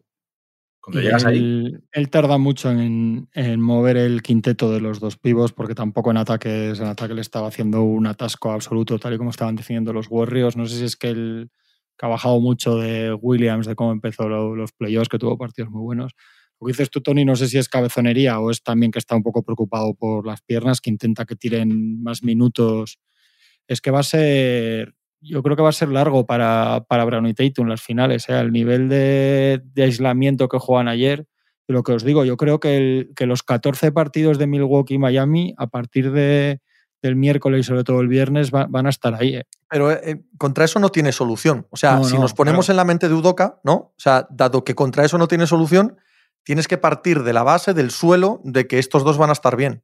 cuando llegas ahí. Él tarda mucho en, mover el quinteto de los dos pivos porque tampoco en ataques, en ataque le estaba haciendo un atasco absoluto, tal y como estaban definiendo los Warriors. No sé si es que él que ha bajado mucho de Williams, de cómo empezó los playoffs, que tuvo partidos muy buenos. Lo que dices tú, Tony, no sé si es cabezonería o es también que está un poco preocupado por las piernas, que intenta que tiren más minutos. Es que va a ser, yo creo que va a ser largo para, para Brown y Tatum las finales. ¿eh? El nivel de, aislamiento que juegan ayer, lo que os digo, yo creo que, que los 14 partidos de Milwaukee y Miami, a partir de, del miércoles y sobre todo el viernes van a estar ahí. ¿eh? Pero eh, contra eso no tiene solución. O sea, si nos ponemos en la mente de Udoca, ¿no? O sea, dado que contra eso no tiene solución, tienes que partir de la base, del suelo, de que estos dos van a estar bien.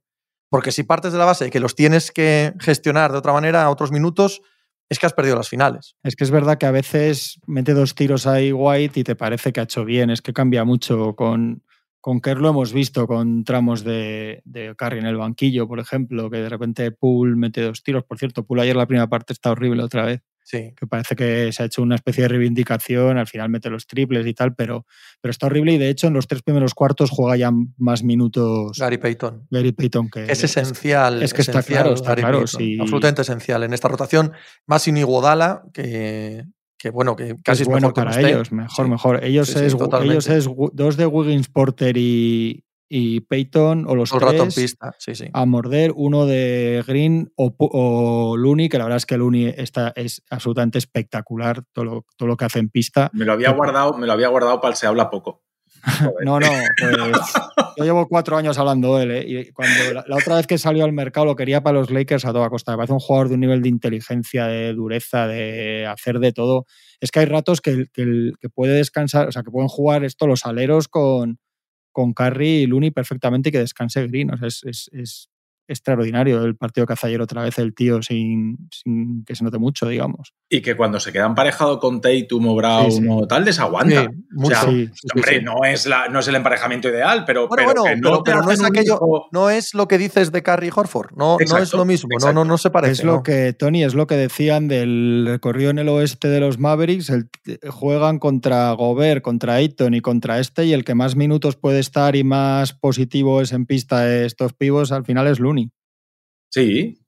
Porque si partes de la base de que los tienes que gestionar de otra manera a otros minutos, es que has perdido las finales. Es que es verdad que a veces mete dos tiros ahí White y te parece que ha hecho bien. Es que cambia mucho con, con Kerr lo hemos visto con tramos de, de Curry en el banquillo, por ejemplo, que de repente Poole mete dos tiros. Por cierto, Poole ayer la primera parte está horrible otra vez. Sí. Que parece que se ha hecho una especie de reivindicación, al final mete los triples y tal, pero, pero está horrible y de hecho en los tres primeros cuartos juega ya más minutos. Gary Payton. Gary Payton que es esencial. Es que está claro, está claro Absolutamente esencial en esta rotación. Más Iguodala, que, que bueno, que casi es, bueno para ellos, mejor, mejor. Ellos, es, ellos es dos de Wiggins, Porter y, y Peyton, o los tres, pista. Sí, sí. a morder, uno de Green o, o, Looney, que la verdad es que Looney está, es absolutamente espectacular todo lo, todo lo que hace en pista. Me lo había guardado, me lo había guardado para el se habla poco. no, no, pues yo llevo cuatro años hablando de él. ¿eh? Y cuando la, otra vez que salió al mercado lo quería para los Lakers a toda costa. Me parece un jugador de un nivel de inteligencia, de dureza, de hacer de todo. Es que hay ratos que, que, que puede descansar, o sea, que pueden jugar esto los aleros con, con Curry y Looney perfectamente y que descanse Green. O sea, es, es, es extraordinario el partido que hace ayer otra vez el tío sin, sin, que se note mucho, digamos. Y que cuando se queda emparejado con Tatum o Brown o tal, desaguanta. hombre, no, es la, no es el emparejamiento ideal, pero, pero, no, es aquello, no es lo que dices de Curry y Horford, no, no es lo mismo, no, no, no se parece. Es lo que, Tony, es lo que decían del recorrido en el oeste de los Mavericks, juegan contra Gobert, contra Ayton y contra este, y el que más minutos puede estar y más positivo es en pista de estos pibos, al final es Looney. Sí.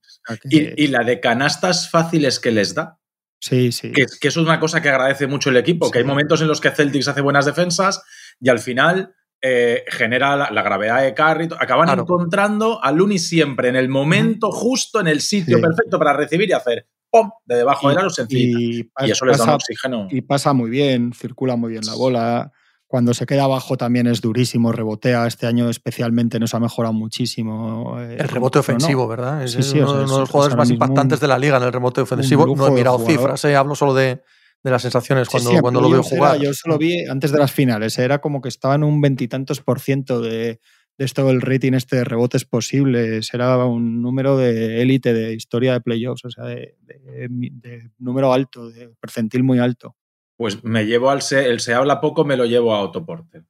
Y, la de canastas fáciles que les da. Sí, sí. Que, eso es una cosa que agradece mucho el equipo, que hay momentos en los que Celtics hace buenas defensas y al final eh, genera la, gravedad de Curry. Acaban encontrando a Looney siempre en el momento justo, en el sitio perfecto para recibir y hacer ¡pum! de debajo de la sencilla. Y, y, eso les da un oxígeno. Y pasa muy bien, circula muy bien la bola. Cuando se queda abajo también es durísimo, rebotea. Este año especialmente nos ha mejorado muchísimo. Eh, el rebote ofensivo, ¿verdad? Es, uno, de los jugadores más impactantes de la liga en el rebote ofensivo. No he mirado cifras, eh, hablo solo de, las sensaciones cuando, cuando lo veo jugar. yo solo vi antes de las finales, era como que estaba en un veintitantos por ciento de, de esto el rating este de rebotes posibles. Era un número de élite de historia de playoffs, o sea, de, de número alto, de percentil muy alto pues me llevo al se, el se habla poco, me lo llevo a Autoporte.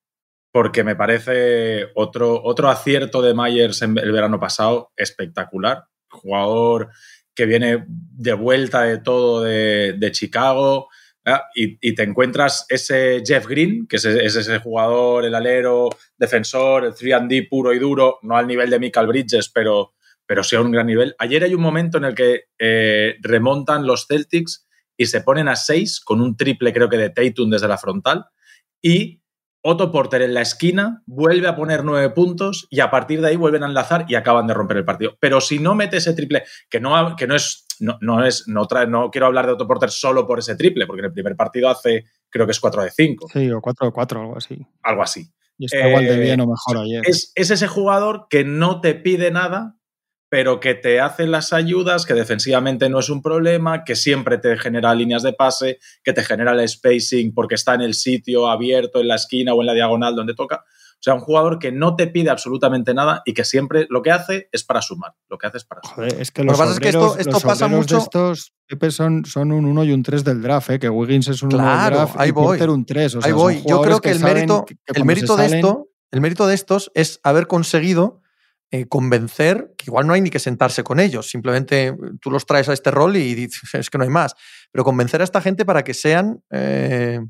Porque me parece otro, otro acierto de Myers en el verano pasado espectacular. Jugador que viene de vuelta de todo de, Chicago. Y, te encuentras ese Jeff Green, que es, ese jugador, el alero, defensor, el 3D puro y duro, no al nivel de Michael Bridges, pero, pero sí a un gran nivel. Ayer hay un momento en el que eh, remontan los Celtics y se ponen a 6 con un triple creo que de Tatum desde la frontal y Otto Porter en la esquina vuelve a poner nueve puntos y a partir de ahí vuelven a enlazar y acaban de romper el partido. Pero si no mete ese triple, que no, que no es, no, no es, no, trae, no quiero hablar de Otto Porter solo por ese triple, porque en el primer partido hace, creo que es 4 de 5. Sí, o 4 de 4, algo así. Algo así. Y está igual de bien o mejor ayer. Es, es ese jugador que no te pide nada, pero que te hace las ayudas, que defensivamente no es un problema, que siempre te genera líneas de pase, que te genera el spacing porque está en el sitio abierto, en la esquina o en la diagonal donde toca. O sea, un jugador que no te pide absolutamente nada y que siempre lo que hace es para sumar. Lo que hace es para sumar. es que lo que pasa es que esto, esto pasa mucho. estos son, son un 1 y un 3 del draft, ¿eh? que Wiggins es un 1 del draft ahí y voy. un 3. ahí voy. Yo creo que, el mérito, el mérito de esto, el mérito de estos es haber conseguido eh, convencer, que igual no hay ni que sentarse con ellos, simplemente eh, tú los traes a este rol y dices, es que no hay más, pero convencer a esta gente para que sean eh,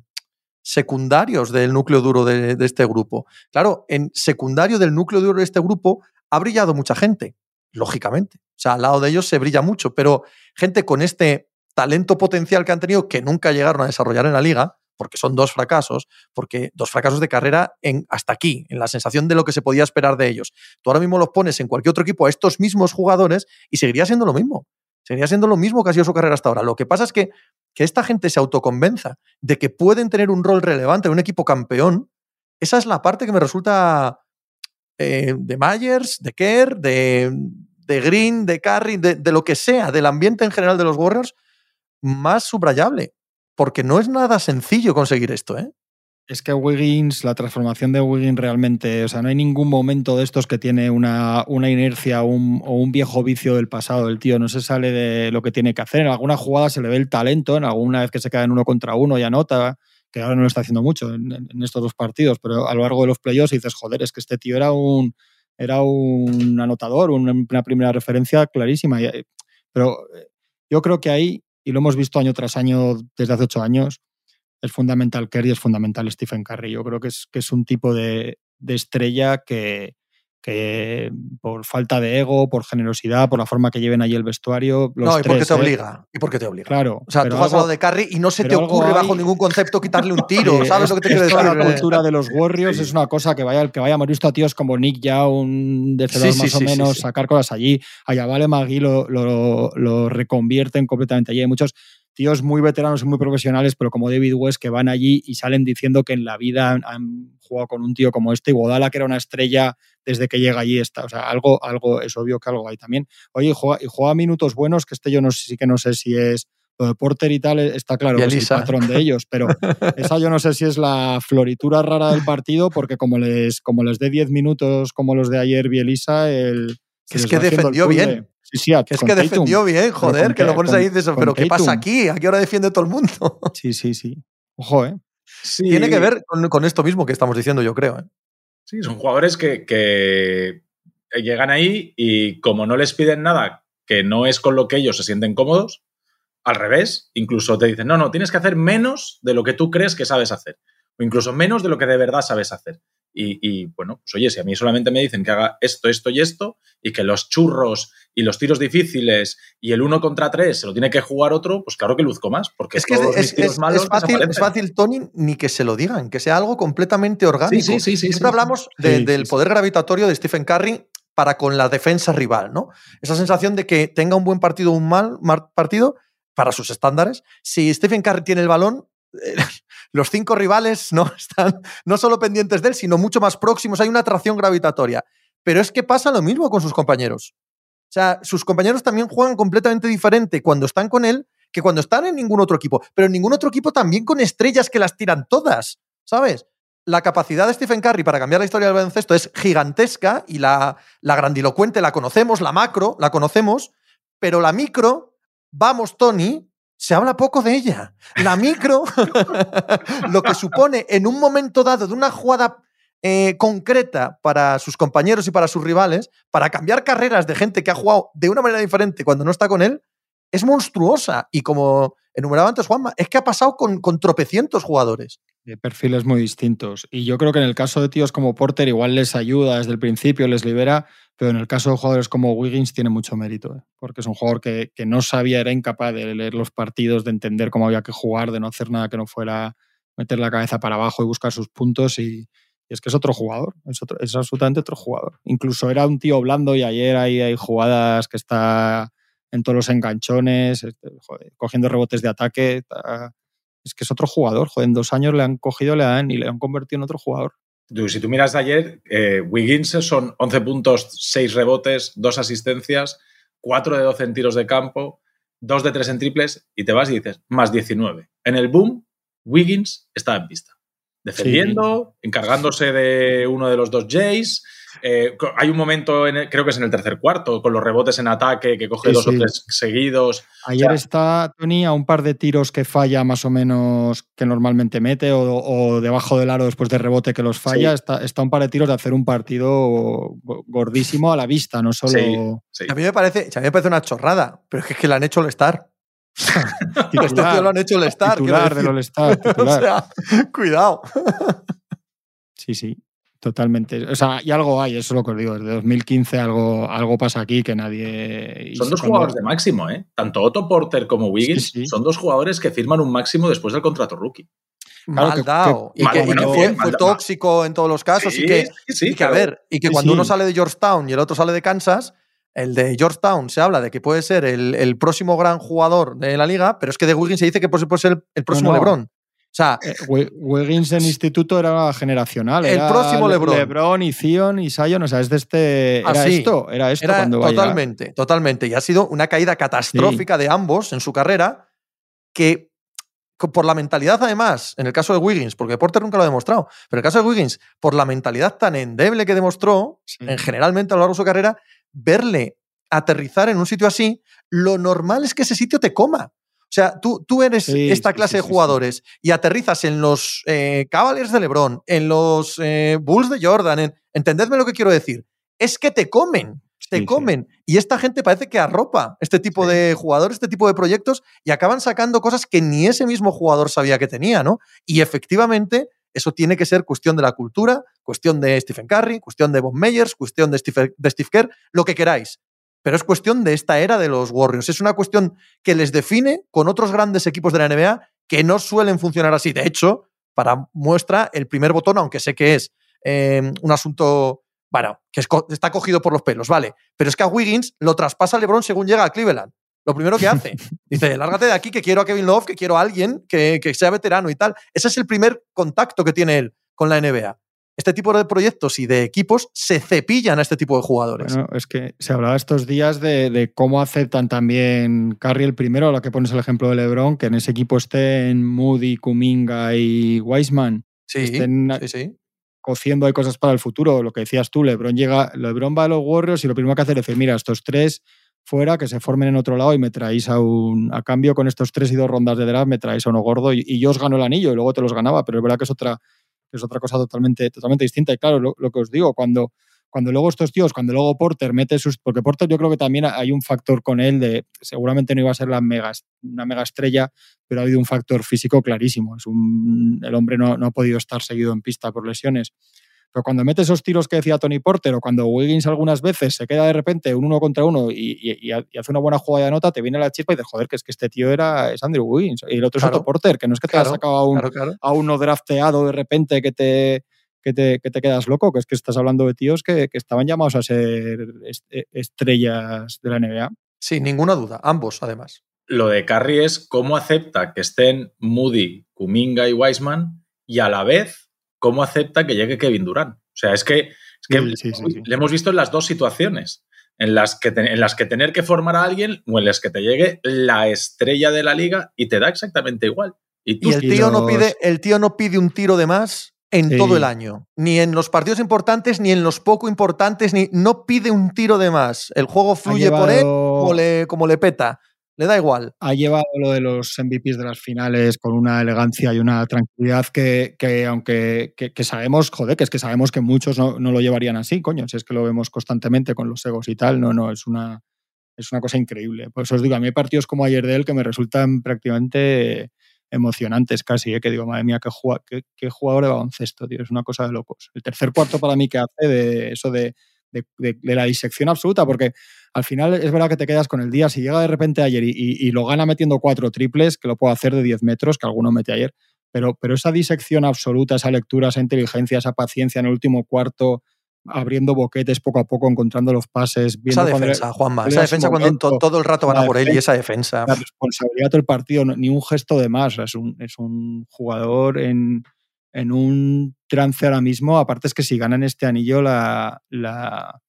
secundarios del núcleo duro de, este grupo. Claro, en secundario del núcleo duro de este grupo ha brillado mucha gente, lógicamente. O sea, al lado de ellos se brilla mucho, pero gente con este talento potencial que han tenido que nunca llegaron a desarrollar en la liga, porque son dos fracasos, porque dos fracasos de carrera en, hasta aquí, en la sensación de lo que se podía esperar de ellos. Tú ahora mismo los pones en cualquier otro equipo a estos mismos jugadores y seguiría siendo lo mismo. Seguiría siendo lo mismo que ha sido su carrera hasta ahora. Lo que pasa es que que esta gente se autoconvenza de que pueden tener un rol relevante en un equipo campeón, esa es la parte que me resulta eh, de Myers, de Kerr, de, de Green, de Curry, de, de, lo que sea, del ambiente en general de los Warriors, más subrayable. Porque no es nada sencillo conseguir esto, ¿eh? Es que Wiggins, la transformación de Wiggins realmente, o sea, no hay ningún momento de estos que tiene una, una inercia o un viejo vicio del pasado. El tío no se sale de lo que tiene que hacer. En alguna jugada se le ve el talento, en alguna vez que se queda en uno contra uno y anota, que ahora no lo está haciendo mucho en, estos dos partidos, pero a lo largo de los playoffs dices, joder, es que este tío era un, era un anotador, una primera referencia clarísima. Pero yo creo que ahí, y lo hemos visto año tras año desde hace ocho años, es fundamental Kerry, es fundamental Stephen Curry. Yo creo que es, que es un tipo de, de estrella que, que por falta de ego, por generosidad, por la forma que lleven allí el vestuario. Los no, y tres, porque te ¿eh? obliga. Y porque te obliga. Claro. O sea, tú has hablado de Curry y no se te ocurre bajo ningún concepto quitarle un tiro. ¿Sabes lo que te quiero decir? la cultura de los Warriors Sí. es una cosa que vaya, que visto a tíos como Nick Young, de Sí, sí, más o sí, menos, sacar cosas allí. A Yavale Magui lo, lo, lo reconvierten completamente allí. Hay muchos tíos muy veteranos y muy profesionales, pero como David West, que van allí y salen diciendo que en la vida han, han jugado con un tío como este. Y Godala, que era una estrella desde que llega allí, está. O sea, algo, algo es obvio que algo hay también. Oye, y juega, y juega minutos buenos, que este yo no sé, sí que no sé si es. Lo de Porter y tal está claro que es el patrón de ellos, pero esa yo no sé si es la floritura rara del partido, porque como les, como les dé 10 minutos como los de ayer Bielisa, el. se Es que defendió bien. Sí, sí, a- Que es que Tatum. defendió bien, joder, con que lo pones ahí y dices, con pero ¿qué pasa aquí? ¿A qué hora defiende todo el mundo? Sí, sí, sí. Ojo, ¿eh? Sí, Tiene que ver con, con esto mismo que estamos diciendo, yo creo. ¿eh? Sí, son jugadores que, que llegan ahí y como no les piden nada que no es con lo que ellos se sienten cómodos, al revés, incluso te dicen, no, no, tienes que hacer menos de lo que tú crees que sabes hacer, o incluso menos de lo que de verdad sabes hacer. Y, y, bueno, pues oye, si a mí solamente me dicen que haga esto, esto y esto, y que los churros y los tiros difíciles y el uno contra tres se lo tiene que jugar otro, pues claro que luzco más, porque Es que es, todos mis es- tiros es- malos es fácil, es fácil, Tony, ni que se lo digan, que sea algo completamente orgánico. Sí, sí, sí, sí, Siempre sí, hablamos de- Sí, del poder gravitatorio de Stephen Curry para con la defensa rival, ¿no? Esa sensación de que tenga un buen partido o un mal, partido para sus estándares. Si Stephen Curry tiene el balón, los cinco rivales no están no solo pendientes de él, sino mucho más próximos. Hay una atracción gravitatoria. Pero es que pasa lo mismo con sus compañeros. O sea, sus compañeros también juegan completamente diferente cuando están con él que cuando están en ningún otro equipo. Pero en ningún otro equipo también con estrellas que las tiran todas, ¿sabes? La capacidad de Stephen Curry para cambiar la historia del baloncesto es gigantesca y la, la grandilocuente la conocemos, la macro la conocemos, pero la micro, vamos, Tony, se habla poco de ella. La micro, lo que supone en un momento dado de una jugada eh, concreta para sus compañeros y para sus rivales, para cambiar carreras de gente que ha jugado de una manera diferente cuando no está con él, es monstruosa. Y como enumeraba antes Juanma, es que ha pasado con, con tropecientos jugadores. De perfiles muy distintos. Y yo creo que en el caso de tíos como Porter igual les ayuda desde el principio, les libera, pero en el caso de jugadores como Wiggins tiene mucho mérito, ¿eh? porque es un jugador que, que no sabía, era incapaz de leer los partidos, de entender cómo había que jugar, de no hacer nada que no fuera meter la cabeza para abajo y buscar sus puntos y, es que es otro jugador, es, otro- es absolutamente otro jugador. Incluso era un tío blando y ayer hay, hay jugadas que está en todos los enganchones, este, joder, cogiendo rebotes de ataque. Es que es otro jugador. Joder, en dos años le han cogido le han, y le han convertido en otro jugador. Si tú miras de ayer, eh, Wiggins son 11 puntos, 6 rebotes, 2 asistencias, 4 de 12 en tiros de campo, 2 de 3 en triples, y te vas y dices, más 19. En el boom, Wiggins está en pista. Defendiendo, encargándose de uno de los dos Jays. Eh, hay un momento, en el- creo que es en el tercer cuarto, con los rebotes en ataque, que coge Sí, dos sí. o tres seguidos. Ayer sea- está Tony a un par de tiros que falla más o menos que normalmente mete o, o debajo del aro después de rebote que los falla. Sí. Está, está a un par de tiros de hacer un partido go- gordísimo a la vista, no solo Sí, sí. A mí me parece, a mí me parece una chorrada, pero es que, es que le han hecho el star. Estos tíos lo han hecho el star. quiero titular del decir. All-Star, o titular. sea, cuidado. Sí, sí. Totalmente. O sea, y algo hay, eso es lo que os digo. Desde 2015 algo, algo pasa aquí que nadie. Son dos jugadores de máximo, ¿eh? Tanto Otto Porter como Wiggins son dos jugadores que firman un máximo después del contrato rookie. mal dado. y que, fue, tóxico en todos los casos. y que, que a ver, y que cuando uno sale de Georgetown y el otro sale de Kansas, el de Georgetown se habla de que puede ser el, próximo gran jugador de la liga, pero es que de Wiggins se dice que puede ser el, próximo LeBron. O sea, eh, Wiggins en instituto era generacional. El próximo LeBron. LeBron y Zion y Sion, o sea, es de este. Era ah, esto, era esto cuando Totalmente, totalmente. Y ha sido una caída catastrófica de ambos en su carrera que por la mentalidad, además, en el caso de Wiggins, porque Porter nunca lo ha demostrado, pero en el caso de Wiggins, por la mentalidad tan endeble que demostró, en generalmente a lo largo de su carrera, verle aterrizar en un sitio así, lo normal es que ese sitio te coma. O sea, tú, tú eres esta clase de jugadores y aterrizas en los eh, Cavaliers de LeBron, en los eh, Bulls de Jordan, entendedme lo que quiero decir. Es que te comen, te comen. Y esta gente parece que arropa este tipo de jugadores, este tipo de proyectos y acaban sacando cosas que ni ese mismo jugador sabía que tenía, ¿no? Y efectivamente eso tiene que ser cuestión de la cultura, cuestión de Stephen Curry, cuestión de Bob Meyers, cuestión de Steve, de Steve Kerr, lo que queráis. Pero es cuestión de esta era de los Warriors. Es una cuestión que les define con otros grandes equipos de la NBA que no suelen funcionar así. De hecho, para muestra, el primer botón, aunque sé que es em, un asunto, bueno, que está cogido por los pelos, vale. Pero es que a Wiggins lo traspasa LeBron según llega a Cleveland lo primero que hace. Dice, lárgate de aquí, que quiero a Kevin Love, que quiero a alguien que, sea veterano y tal. Ese es el primer contacto que tiene él con la NBA. Este tipo de proyectos y de equipos se cepillan a este tipo de jugadores. Bueno, es que se hablaba estos días de, cómo aceptan también Curry el primero, a la que pones el ejemplo de LeBron, que en ese equipo estén Moody, Kuminga y Wiseman. Sí, estén sí, sí. cociendo hay cosas para el futuro. Lo que decías tú, LeBron llega, LeBron va a los Warriors y lo primero que hace es decir, mira, estos tres fuera, que se formen en otro lado y me traéis a un. A cambio, con estos tres y dos rondas de draft, me traéis a uno gordo y, yo os gano el anillo y luego te los ganaba, pero es verdad que es otra, es otra cosa totalmente, totalmente distinta. Y claro, lo, que os digo, cuando, cuando luego estos tíos, cuando luego Porter mete sus. Porque Porter yo creo que también hay un factor con él de. Seguramente no iba a ser la mega, una mega estrella, pero ha habido un factor físico clarísimo. Es un, el hombre no, no ha podido estar seguido en pista por lesiones. Pero cuando mete esos tiros que decía Tony Porter o cuando Wiggins algunas veces se queda de repente un uno contra uno y, hace una buena jugada de nota, te viene la chispa y dices, joder, que es que este tío era es Andrew Wiggins. Y el otro es Otto Porter, que no es que te has sacado a, un, a uno drafteado de repente que te, que te, que te, quedas loco, que es que estás hablando de tíos que, que estaban llamados a ser e, estrellas de la NBA. Sin ninguna duda, ambos además. Lo de Curry es cómo acepta que estén Moody, Kuminga y Wiseman y a la vez cómo acepta que llegue Kevin Durant. O sea, es que, le hemos visto en las dos situaciones, en las, que en las que tener que formar a alguien o en las que te llegue la estrella de la liga y te da exactamente igual. Y, el, tío no pide, el tío no pide un tiro de más en todo el año. Ni en los partidos importantes, ni en los poco importantes, ni no pide un tiro de más. El juego fluye por él como le, como le peta le da igual. Ha llevado lo de los MVPs de las finales con una elegancia y una tranquilidad que, aunque que, sabemos, joder, que es que sabemos que muchos no, lo llevarían así, coño, si es que lo vemos constantemente con los egos y tal, no, no, es una, es una cosa increíble. Por eso os digo, a mí hay partidos como ayer de él que me resultan prácticamente emocionantes casi, ¿eh? que digo, madre mía, qué, qué, jugador de baloncesto, tío, es una cosa de locos. El tercer cuarto para mí que hace de eso de de, la disección absoluta, porque al final es verdad que te quedas con el día. Si llega de repente ayer y, lo gana metiendo cuatro triples, que lo puedo hacer de 10 metros, que alguno mete ayer, pero, pero esa disección absoluta, esa lectura, esa inteligencia, esa paciencia en el último cuarto, abriendo boquetes poco a poco, encontrando los pases. Viendo esa defensa, Juanma, esa defensa cuando todo el rato van a por él y esa defensa. La responsabilidad del partido, ni un gesto de más. Es un, es un jugador en, en un trance ahora mismo. Aparte es que si ganan este anillo, la, la,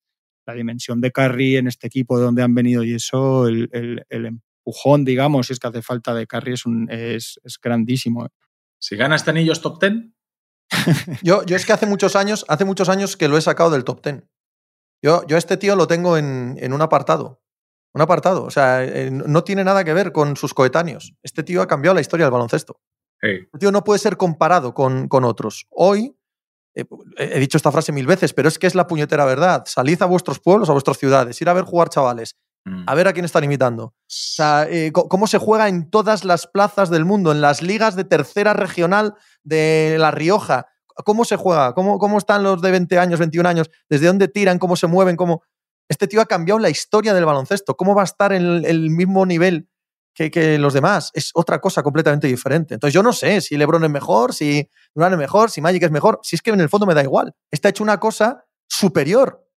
dimensión de Carry en este equipo de donde han venido y eso, el, empujón, digamos, si es que hace falta de Carry, es, un, es, grandísimo. ¿eh? Si gana este anillo es top 10. yo, yo es que hace muchos años, hace muchos años que lo he sacado del top 10. Yo, yo a este tío lo tengo en, en un apartado. Un apartado. O sea, eh, no tiene nada que ver con sus coetáneos. Este tío ha cambiado la historia del baloncesto. El tío no puede ser comparado con, con otros. Hoy, eh, he dicho esta frase mil veces, pero es que es la puñetera verdad. Salid a vuestros pueblos, a vuestras ciudades, ir a ver jugar chavales, mm. a ver a quién están imitando. O sea, eh, cómo se juega en todas las plazas del mundo, en las ligas de tercera regional de La Rioja. cómo se juega, cómo, cómo están los de 20 años, 21 años, desde dónde tiran, cómo se mueven, cómo... Este tío ha cambiado la historia del baloncesto. ¿Cómo va a estar en el, el mismo nivel que, que, los demás? Es otra cosa completamente diferente. Entonces yo no sé si LeBron es mejor, si Durant es mejor, si Magic es mejor. Si es que en el fondo me da igual. Está hecho una cosa superior,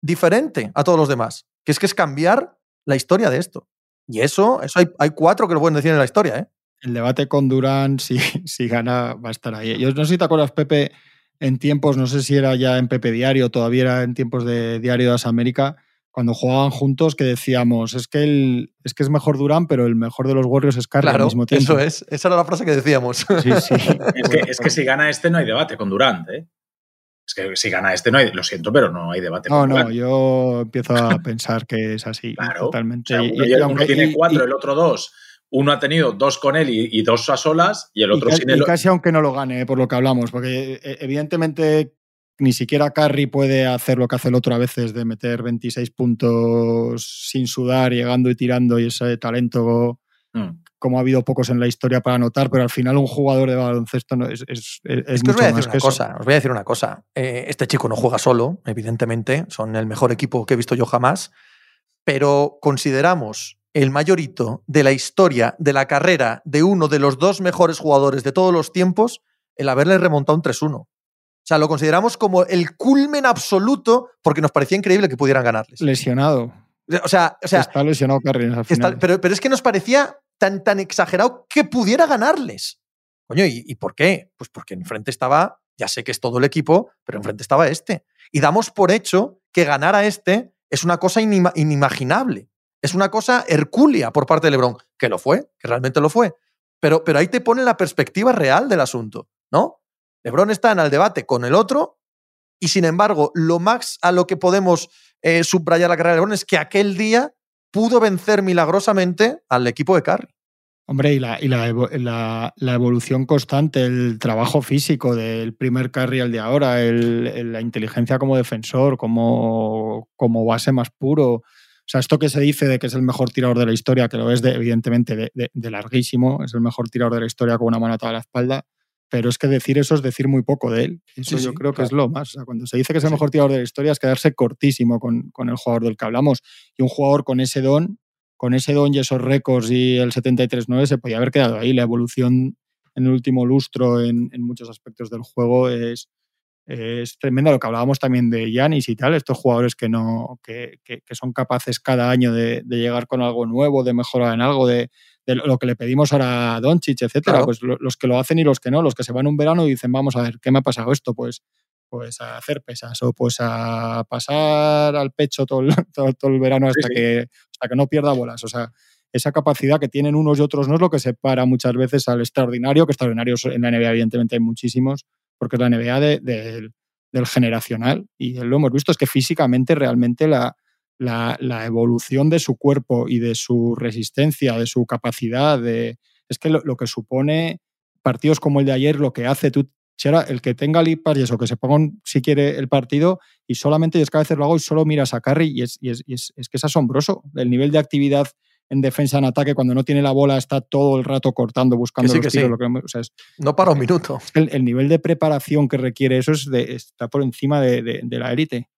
diferente a todos los demás. Que es que es cambiar la historia de esto. Y eso, eso hay, hay cuatro que lo pueden decir en la historia, ¿eh? El debate con Durán, si, si gana, va a estar ahí. Yo no sé si te acuerdas, Pepe, en tiempos, no sé si era ya en Pepe Diario, todavía era en tiempos de Diario de América, cuando jugaban juntos, que decíamos, es que, el, es que es mejor Durán, pero el mejor de los Warriors es Curry claro, al mismo tiempo. Eso es, esa era la frase que decíamos. Sí, sí. es, que, es que si gana este no hay debate con Durant, ¿eh? Es que si gana este no hay, lo siento, pero no hay debate. No, con no, Durant. yo empiezo a pensar que es así, Claro. totalmente. O sea, Y- uno, y- ya- y uno aunque- tiene y- cuatro, y- el otro dos. Uno ha tenido dos con él y, y dos a solas, y el otro sin y él. casi aunque no lo gane, por lo que hablamos, porque eh, evidentemente ni siquiera Curry puede hacer lo que hace el otro a veces, de meter 26 puntos sin sudar, llegando y tirando, y ese talento Mm. como ha habido pocos en la historia para anotar, pero al final un jugador de baloncesto no, es, es, es, Es que os mucho voy a más decir que una eso. cosa, os voy a decir una cosa. Eh, este chico no juega solo, evidentemente, son el mejor equipo que he visto yo jamás, pero consideramos el mayor hito de la historia de la carrera de uno de los dos mejores jugadores de todos los tiempos el haberle remontado un 3-1. O sea, lo consideramos como el culmen absoluto porque nos parecía increíble que pudieran ganarles. Lesionado. O sea, o sea está lesionado Curry al Está- final. pero, pero es que nos parecía tan, tan exagerado que pudiera ganarles. Coño, ¿y, y por qué? Pues porque enfrente estaba, ya sé que es todo el equipo, pero enfrente estaba este. Y damos por hecho que ganar a este es una cosa inima- inimaginable. Es una cosa hercúlea por parte de LeBron, que lo fue, que realmente lo fue. Pero, pero ahí te pone la perspectiva real del asunto, ¿no? LeBron está en el debate con el otro y sin embargo, lo más a lo que podemos eh, subrayar la carrera de LeBron es que aquel día pudo vencer milagrosamente al equipo de Curry. Hombre, y, la, evolución constante, el trabajo físico del primer carry al de ahora, la inteligencia como defensor, como, base más puro. O sea, esto que se dice de que es el mejor tirador de la historia, que lo es de, evidentemente de, de- de larguísimo, es el mejor tirador de la historia con una mano atada a la espalda, pero es que decir eso es decir muy poco de él. Eso Sí, yo sí, creo que claro. es lo más. O sea, cuando se dice que es el mejor tirador de la historia es quedarse cortísimo con, con el jugador del que hablamos. Y un jugador con ese don con ese don y esos récords y el 73-9 se podía haber quedado ahí. La evolución en el último lustro en, en muchos aspectos del juego es, es tremenda. Lo que hablábamos también de Yanis y tal, estos jugadores que, no, que, que- que son capaces cada año de, de llegar con algo nuevo, de mejorar en algo, de, de lo que le pedimos ahora a Doncic, etcétera. Claro. Pues lo- los que lo hacen y los que no, los que se van un verano y dicen, vamos a ver, ¿qué me ha pasado esto? Pues pues a hacer pesas o pues a pasar al pecho todo el, todo, todo el verano hasta, sí. Que, hasta que no pierda bolas. O sea, esa capacidad que tienen unos y otros no es lo que separa muchas veces al extraordinario, que extraordinarios en la NBA evidentemente hay muchísimos, porque es la NBA de- de- del generacional. Y lo hemos visto, es que físicamente realmente la, la, la evolución de su cuerpo y de su resistencia, de su capacidad, de, es que lo, lo que supone partidos como el de ayer, lo que hace, tú Chera, el que tenga lipas y eso, que se pongan si quiere el partido y solamente, y es que a veces lo hago y solo miras a Curry y es, y es, y es, es que es asombroso el nivel de actividad en defensa, en ataque, cuando no tiene la bola está todo el rato cortando, buscando sí, los que tiros. sí. Lo que, o sea, es, No para un minuto. el, el, nivel de preparación que requiere eso es de, está por encima de, de, de la élite.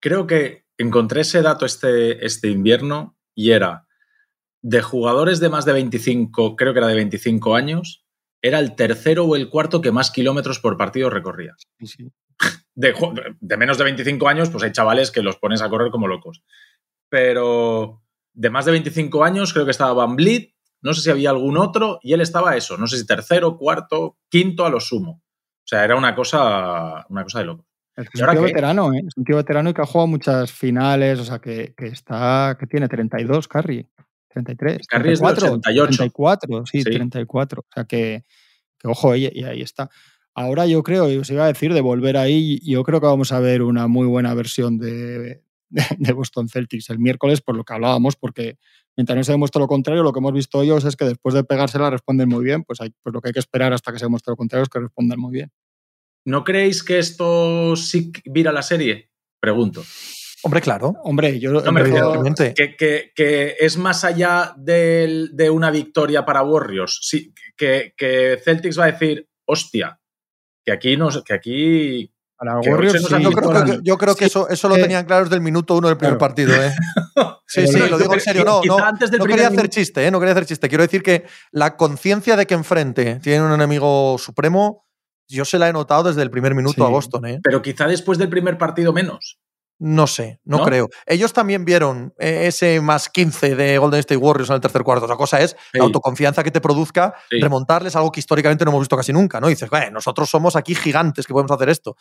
Creo que encontré ese dato este, este invierno y era de jugadores de más de 25, creo que era de 25 años, era el tercero o el cuarto que más kilómetros por partido recorría. Sí, sí. De, de, menos de 25 años, pues hay chavales que los pones a correr como locos. Pero de más de 25 años, creo que estaba Van Vliet, no sé si había algún otro, y él estaba eso, no sé si tercero, cuarto, quinto a lo sumo. O sea, era una cosa, una cosa de loco. Es, un tío veterano, ¿eh? Es un tío veterano y que ha jugado muchas finales, o sea, que, que está, que tiene 32, Carry. 33. Carry 34, es de 88. 34, sí, sí, 34. O sea que, que ojo, y, y, ahí está. Ahora yo creo, y os iba a decir, de volver ahí, yo creo que vamos a ver una muy buena versión de, de, de Boston Celtics el miércoles, por lo que hablábamos, porque mientras no se demuestre lo contrario, lo que hemos visto ellos es que después de pegársela responden muy bien, pues, hay, pues lo que hay que esperar hasta que se demuestre lo contrario es que respondan muy bien. ¿No creéis que esto sí vira la serie? Pregunto. Hombre, claro. Hombre, yo no, me refiero, que, que, que, es más allá de, de, una victoria para Warriors. Sí, que, que Celtics va a decir, hostia, que aquí, nos, que aquí Para Que Warriors sí, yo creo que, yo creo que Sí, eso, eso lo eh, tenían claro desde el minuto uno del primer claro. partido. ¿eh? Sí, sí, lo digo en serio. No, no, quizá antes del no quería hacer chiste, ¿eh? no quería hacer chiste. Quiero decir que la conciencia de que enfrente tiene un enemigo supremo, yo se la he notado desde el primer minuto Sí. a Boston. ¿eh? Pero quizá después del primer partido menos. No sé, no, ¿No? creo. Ellos también vieron eh, ese más 15 de Golden State Warriors en el tercer cuarto. Otra cosa es Sí. la autoconfianza que te produzca Sí. remontarles algo que históricamente no hemos visto casi nunca. ¿no? Y dices, "Bueno, nosotros somos aquí gigantes que podemos hacer esto.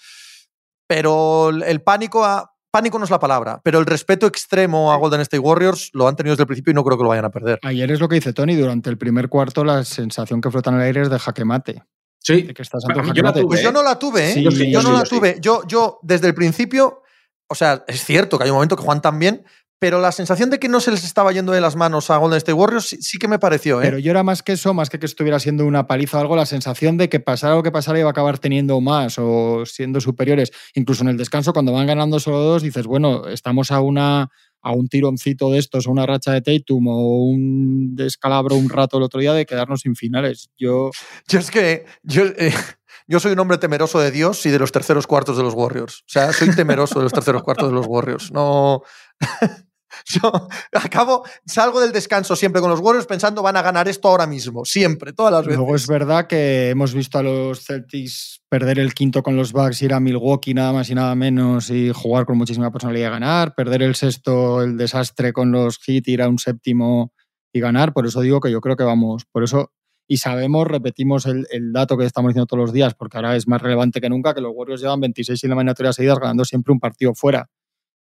Pero el, el pánico, a, pánico no es la palabra, pero el respeto extremo a Golden State Warriors lo han tenido desde el principio y no creo que lo vayan a perder. Ayer es lo que dice Tony, durante el primer cuarto la sensación que flota en el aire es de jaque mate. Sí. De que estás yo la tuve, Pues yo ¿eh? no la tuve, ¿eh? Sí, yo, sí, yo sí, no la tuve. Yo, yo, desde el principio, o sea, es cierto que hay un momento que Juan también, pero la sensación de que no se les estaba yendo de las manos a Golden State Warriors sí, sí que me pareció, ¿eh? Pero yo era más que eso, más que que estuviera siendo una paliza o algo, la sensación de que pasara lo que pasara iba a acabar teniendo más o siendo superiores. Incluso en el descanso, cuando van ganando solo dos, dices, bueno, estamos a una a un tironcito de estos, o una racha de Tatum o un descalabro un rato el otro día de quedarnos sin finales. Yo, Yo es que yo, eh, yo soy un hombre temeroso de Dios y de los terceros cuartos de los Warriors. O sea, soy temeroso de los terceros cuartos de los Warriors. No. Yo acabo, salgo del descanso siempre con los Warriors pensando van a ganar esto ahora mismo, siempre, todas las veces. Luego es verdad que hemos visto a los Celtics perder el quinto con los Bucks, ir a Milwaukee nada más y nada menos y jugar con muchísima personalidad y ganar, perder el sexto, el desastre con los Heat, ir a un séptimo y ganar. Por eso digo que yo creo que vamos, por eso, y sabemos, repetimos el, el dato que estamos diciendo todos los días, porque ahora es más relevante que nunca, que los Warriors llevan 26 eliminatorias seguidas ganando siempre un partido fuera.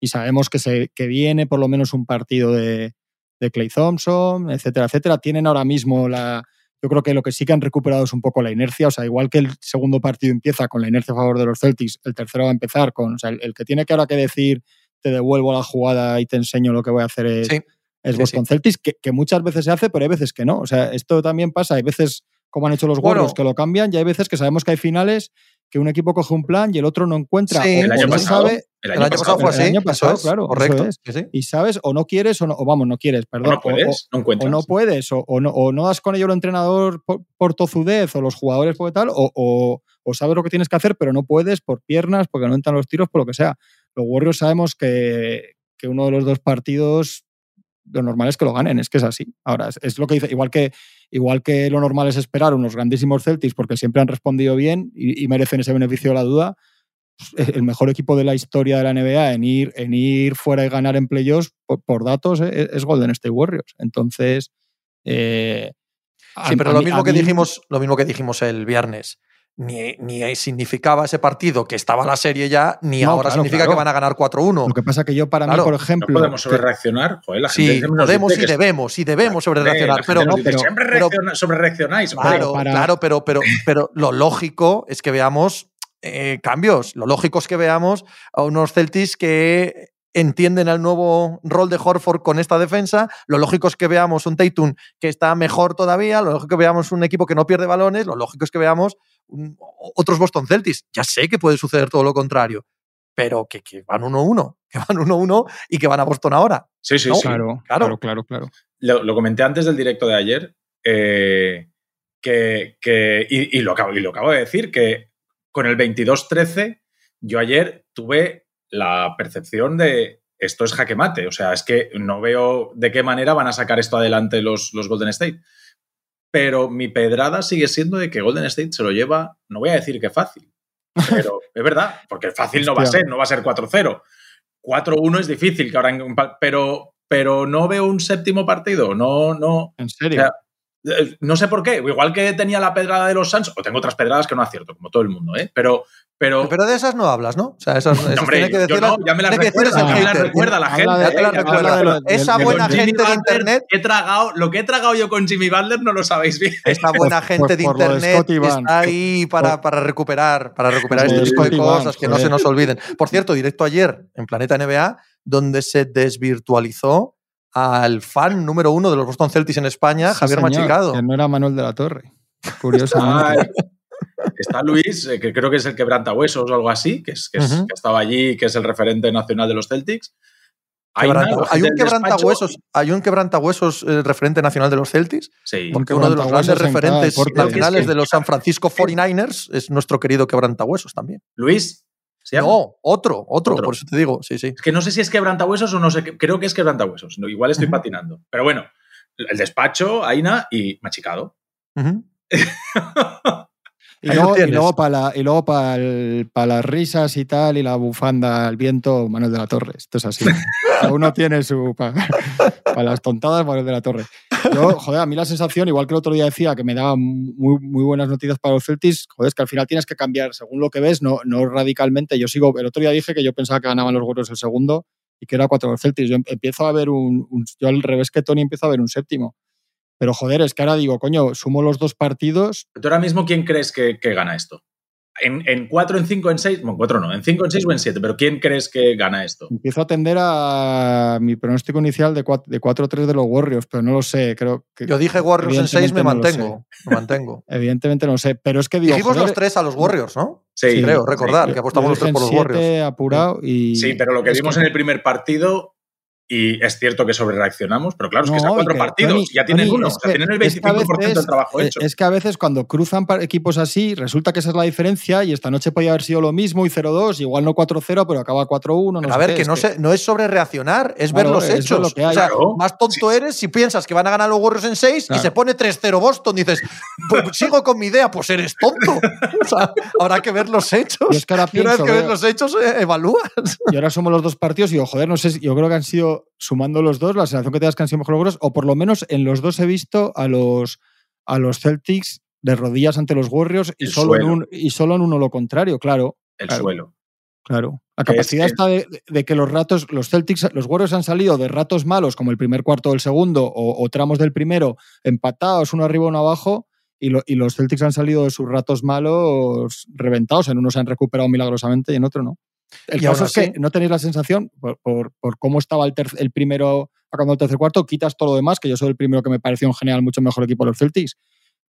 Y sabemos que, se, que viene por lo menos un partido de, de Clay Thompson, etcétera, etcétera. Tienen ahora mismo la, yo creo que lo que sí que han recuperado es un poco la inercia. O sea, igual que el segundo partido empieza con la inercia a favor de los Celtics, el tercero va a empezar con. O sea, el, el que tiene que ahora que decir, te devuelvo la jugada y te enseño lo que voy a hacer es, Sí, es sí, Celtics, que, que muchas veces se hace, pero hay veces que no. O sea, esto también pasa. Hay veces, como han hecho los Bueno. Warriors, que lo cambian, y hay veces que sabemos que hay finales que un equipo coge un plan y el otro no encuentra. Sí, o- El o año no pasado. sabe, El el año pasado fue el así. año eso pasado, es, claro, correcto. es. sí, y sabes, o no quieres o no, o vamos, no quieres, O perdón. no puedes, no o encuentras. no puedes, o, o no, o no das con ello el entrenador por, por tozudez, o los jugadores por tal, o, o- o sabes lo que tienes que hacer, pero no puedes por piernas, porque no entran los tiros, por lo que sea. Los Warriors sabemos que, que uno de los dos partidos, lo normal es que lo ganen, es que es así. Ahora, es, es lo que dice, igual que, igual que lo normal es esperar unos grandísimos Celtics porque siempre han respondido bien y, y merecen ese beneficio de la duda. pues, El mejor equipo de la historia de la NBA en ir, en ir fuera y ganar en playoffs, por, por datos, eh, es Golden State Warriors. Entonces, eh, a- Sí, pero a lo mí- mismo que mí- dijimos, lo mismo que dijimos el viernes. Ni, ni significaba ese partido que estaba la serie ya, ni No, ahora claro, significa claro. que van a ganar 4-1. Lo que pasa que yo, para Claro, mí, por No ejemplo. podemos sobrereaccionar. Joder, la gente Sí, podemos dice y que- debemos, y debemos sobre Hombre, reaccionar. la Pero, no, pero- siempre pero- reacciona- sobrereaccionáis. hombre. Claro, para- claro, pero, pero, pero lo lógico es que veamos eh, cambios. Lo lógico es que veamos a unos Celtics que entienden el nuevo rol de Horford con esta defensa. Lo lógico es que veamos un Tatum que está mejor todavía. Lo lógico es que veamos un equipo que no pierde balones. Lo lógico es que veamos un- otros Boston Celtics. Ya sé que puede suceder todo lo contrario, pero que, que van 1-1, que van 1-1 y que van a Boston ahora. Sí, sí, No, sí. Claro, Claro. claro, claro, claro. Lo, lo comenté antes del directo de ayer. eh, que, que- y, y lo acabo, y lo acabo de decir, que con el 22-13, yo ayer tuve la percepción de esto es jaque mate. O sea, es que no veo de qué manera van a sacar esto adelante los, los Golden State. Pero mi pedrada sigue siendo de que Golden State se lo lleva, no voy a decir que fácil, pero es verdad, porque fácil no va a ser, no va a ser 4-0. 4-1 es difícil que ahora, en- pero, pero no veo un séptimo partido, no, no, En serio. O sea, no sé por qué, igual que tenía la pedrada de los Suns, o tengo otras pedradas que no acierto, como todo el mundo, ¿eh? Pero, pero, Pero de esas no hablas, ¿no? O sea, esas, esas hombre, tiene que no, ya me las tiene que recuerda, ya me las recuerda la gente. de- la eh. Esa buena gente de internet He tragado, lo que he tragado yo con Jimmy Butler no lo sabéis bien. Esta buena Pues- gente pues de internet está ahí para, Por- para recuperar, para recuperar este tipo de cosas que no se nos olviden. Por cierto, directo ayer en Planeta NBA, donde se desvirtualizó al fan número uno de los Boston Celtics en España, Sí, Javier señor, Machicado. Que no era Manuel de la Torre. Curiosamente. Ay, Está Luis, eh, que creo que es el quebrantahuesos o algo así, que, es, que, es- Ujú. que estaba allí, que es el referente nacional de los Celtics. Aina, Quebranta- hay, un quebrantahuesos, hay un quebrantahuesos eh, referente nacional de los Celtics, Sí. porque uno de los grandes referentes nacionales Es que- de los San Francisco 49ers es nuestro querido quebrantahuesos también. Luis, ¿se llama? No, otro, otro, Otro. por eso te digo, sí, sí. Es que no sé si es quebrantahuesos o no sé, qué- creo que es quebrantahuesos. No, igual estoy patinando. Pero bueno, el despacho, Aina y Machicado. Y luego, y tienes. luego para la, y luego para las risas y tal, y la bufanda al viento, Manuel de la Torre. Esto es así. Cada uno tiene su. Para las tontadas, Manuel de la Torre. Yo, joder, a mí la sensación, igual que el otro día decía que me daba muy, buenas noticias para los Celtics, joder, es que al final tienes que cambiar según lo que ves, no, no radicalmente. Yo sigo. El otro día dije que yo pensaba que ganaban los Warriors el segundo y que era cuatro los Celtics. Yo em- empiezo a ver un, Yo al revés que Tony empiezo a ver un séptimo. Pero joder, es que ahora digo, coño, sumo los dos partidos ¿Tú ahora mismo quién crees que gana esto? En, en 4, en 5, en 6, bueno, 4 no, en 5, en 6 o en 7, pero ¿quién crees que gana esto? Empiezo a atender a mi pronóstico inicial de 4 de 4-3 de los Warriors, pero no lo sé. Creo que Yo dije Warriors en 6, me no mantengo. Me mantengo. evidentemente no lo sé. Pero es que digo. Dijimos joder, los tres a los Warriors, ¿no? Sí, creo, recordar, que apostamos los tres por los Warriors. siete apurado y. Sí, pero lo que vimos en el primer partido, y es cierto que sobre reaccionamos, pero claro, es que y cuatro que, partidos, Tony, ya tienen Tony, uno, es o sea, que- tienen el es que a 25% del veces- trabajo eh, hecho. Es que a veces cuando cruzan equipos así, resulta que esa es la diferencia y esta noche podía haber sido lo mismo y 0-2, igual no 4-0, pero acaba 4-1. No Pero sé a ver, qué, que es no, sé- no es sobre reaccionar, es ver los hechos. lo que hay. O sea, Claro. más tonto eres si piensas que van a ganar los Warriors en 6 y se pone 3-0 Boston. Dices, pues sigo con mi idea, pues eres tonto. O sea, habrá que ver los hechos. Yo es que ahora Y una vez que ves veo- los hechos, eh, evalúas. Y ahora somos los dos partidos y digo, joder, no sé, si- yo creo que han sido, sumando los dos, la sensación que te das que han sido mejor logros, o por lo menos en los dos he visto a los, a los Celtics de rodillas ante los Warriors y solo, en un, y solo en uno lo contrario, claro. el claro. suelo. Claro. La es capacidad está de, de que los ratos, los Celtics, los Warriors han salido de ratos malos, como el primer cuarto del segundo, o, o tramos del primero, empatados, uno arriba, uno abajo, y, lo- y los Celtics han salido de sus ratos malos reventados. En uno se han recuperado milagrosamente y en otro no. El Y caso es así- que no tenéis la sensación, por, por- por cómo estaba el, el primero acabando el tercer cuarto, quitas todo lo demás, que yo soy el primero que me pareció en general mucho mejor equipo de los Celtics.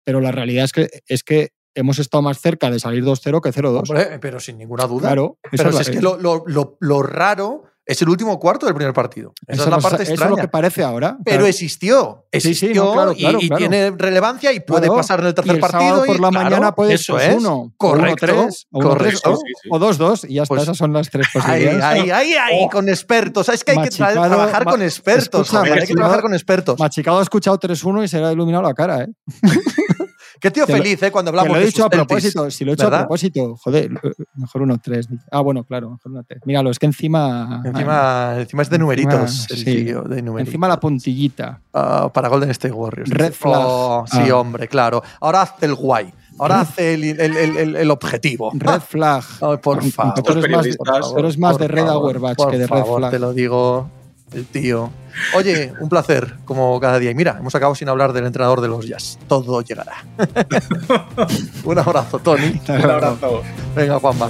Pero la realidad es que, es que hemos estado más cerca de salir 2-0 que 0-2. Hombre, pero sin ninguna duda. Claro, pero es es que lo, lo- lo- lo raro es el último cuarto del primer partido. Esa, es la parte eso es extraña. lo que parece ahora. Pero Claro. existió, Sí, sí, existió no, claro, y- claro, y, tiene relevancia y puede pasar en el Y tercer el partido. por y, la mañana puedes eso pues, es. uno, correcto, o uno tres, o uno tres, correcto. o- dos dos y ya está. Pues- Esas son las tres posibilidades. ahí, ahí, ahí, Oh. con expertos. Es que hay que trabajar con expertos. escucha, joder, hay que trabajar con expertos. Machicado ha escuchado 3-1 y se le ha iluminado la cara, ¿eh? Qué tío que lo- feliz, ¿eh? Cuando hablamos lo he de dicho sus a Celtics. Si lo he hecho a propósito, joder, mejor uno tres. Ah, bueno, claro, mejor uno tres. Míralo, es que encima. Encima, encima es de numeritos. el sí. tío, de numeritos. Encima la puntillita. Ah, para Golden State Warriors. Red Dice, flag. oh, sí, Ah. hombre, claro. Ahora hace el guay. Ahora hace el, el- el- el- el objetivo. Red flag. Ay, por favor. tú eres más de- eres más de Red Auerbach por que de Red favor, Flag. Te lo digo, el tío. Oye, un placer, como cada día. Y mira, hemos acabado sin hablar del entrenador de los Jazz. Todo llegará. un abrazo, Tony. Un abrazo. Venga, Juanma.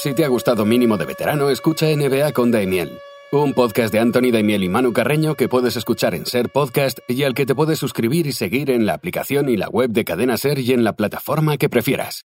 Si te ha gustado Mínimo de Veterano, escucha NBA con Daimiel, un podcast de Anthony Daimiel y Manu Carreño que puedes escuchar en Ser Podcast y al que te puedes suscribir y seguir en la aplicación y la web de Cadena Ser y en la plataforma que prefieras.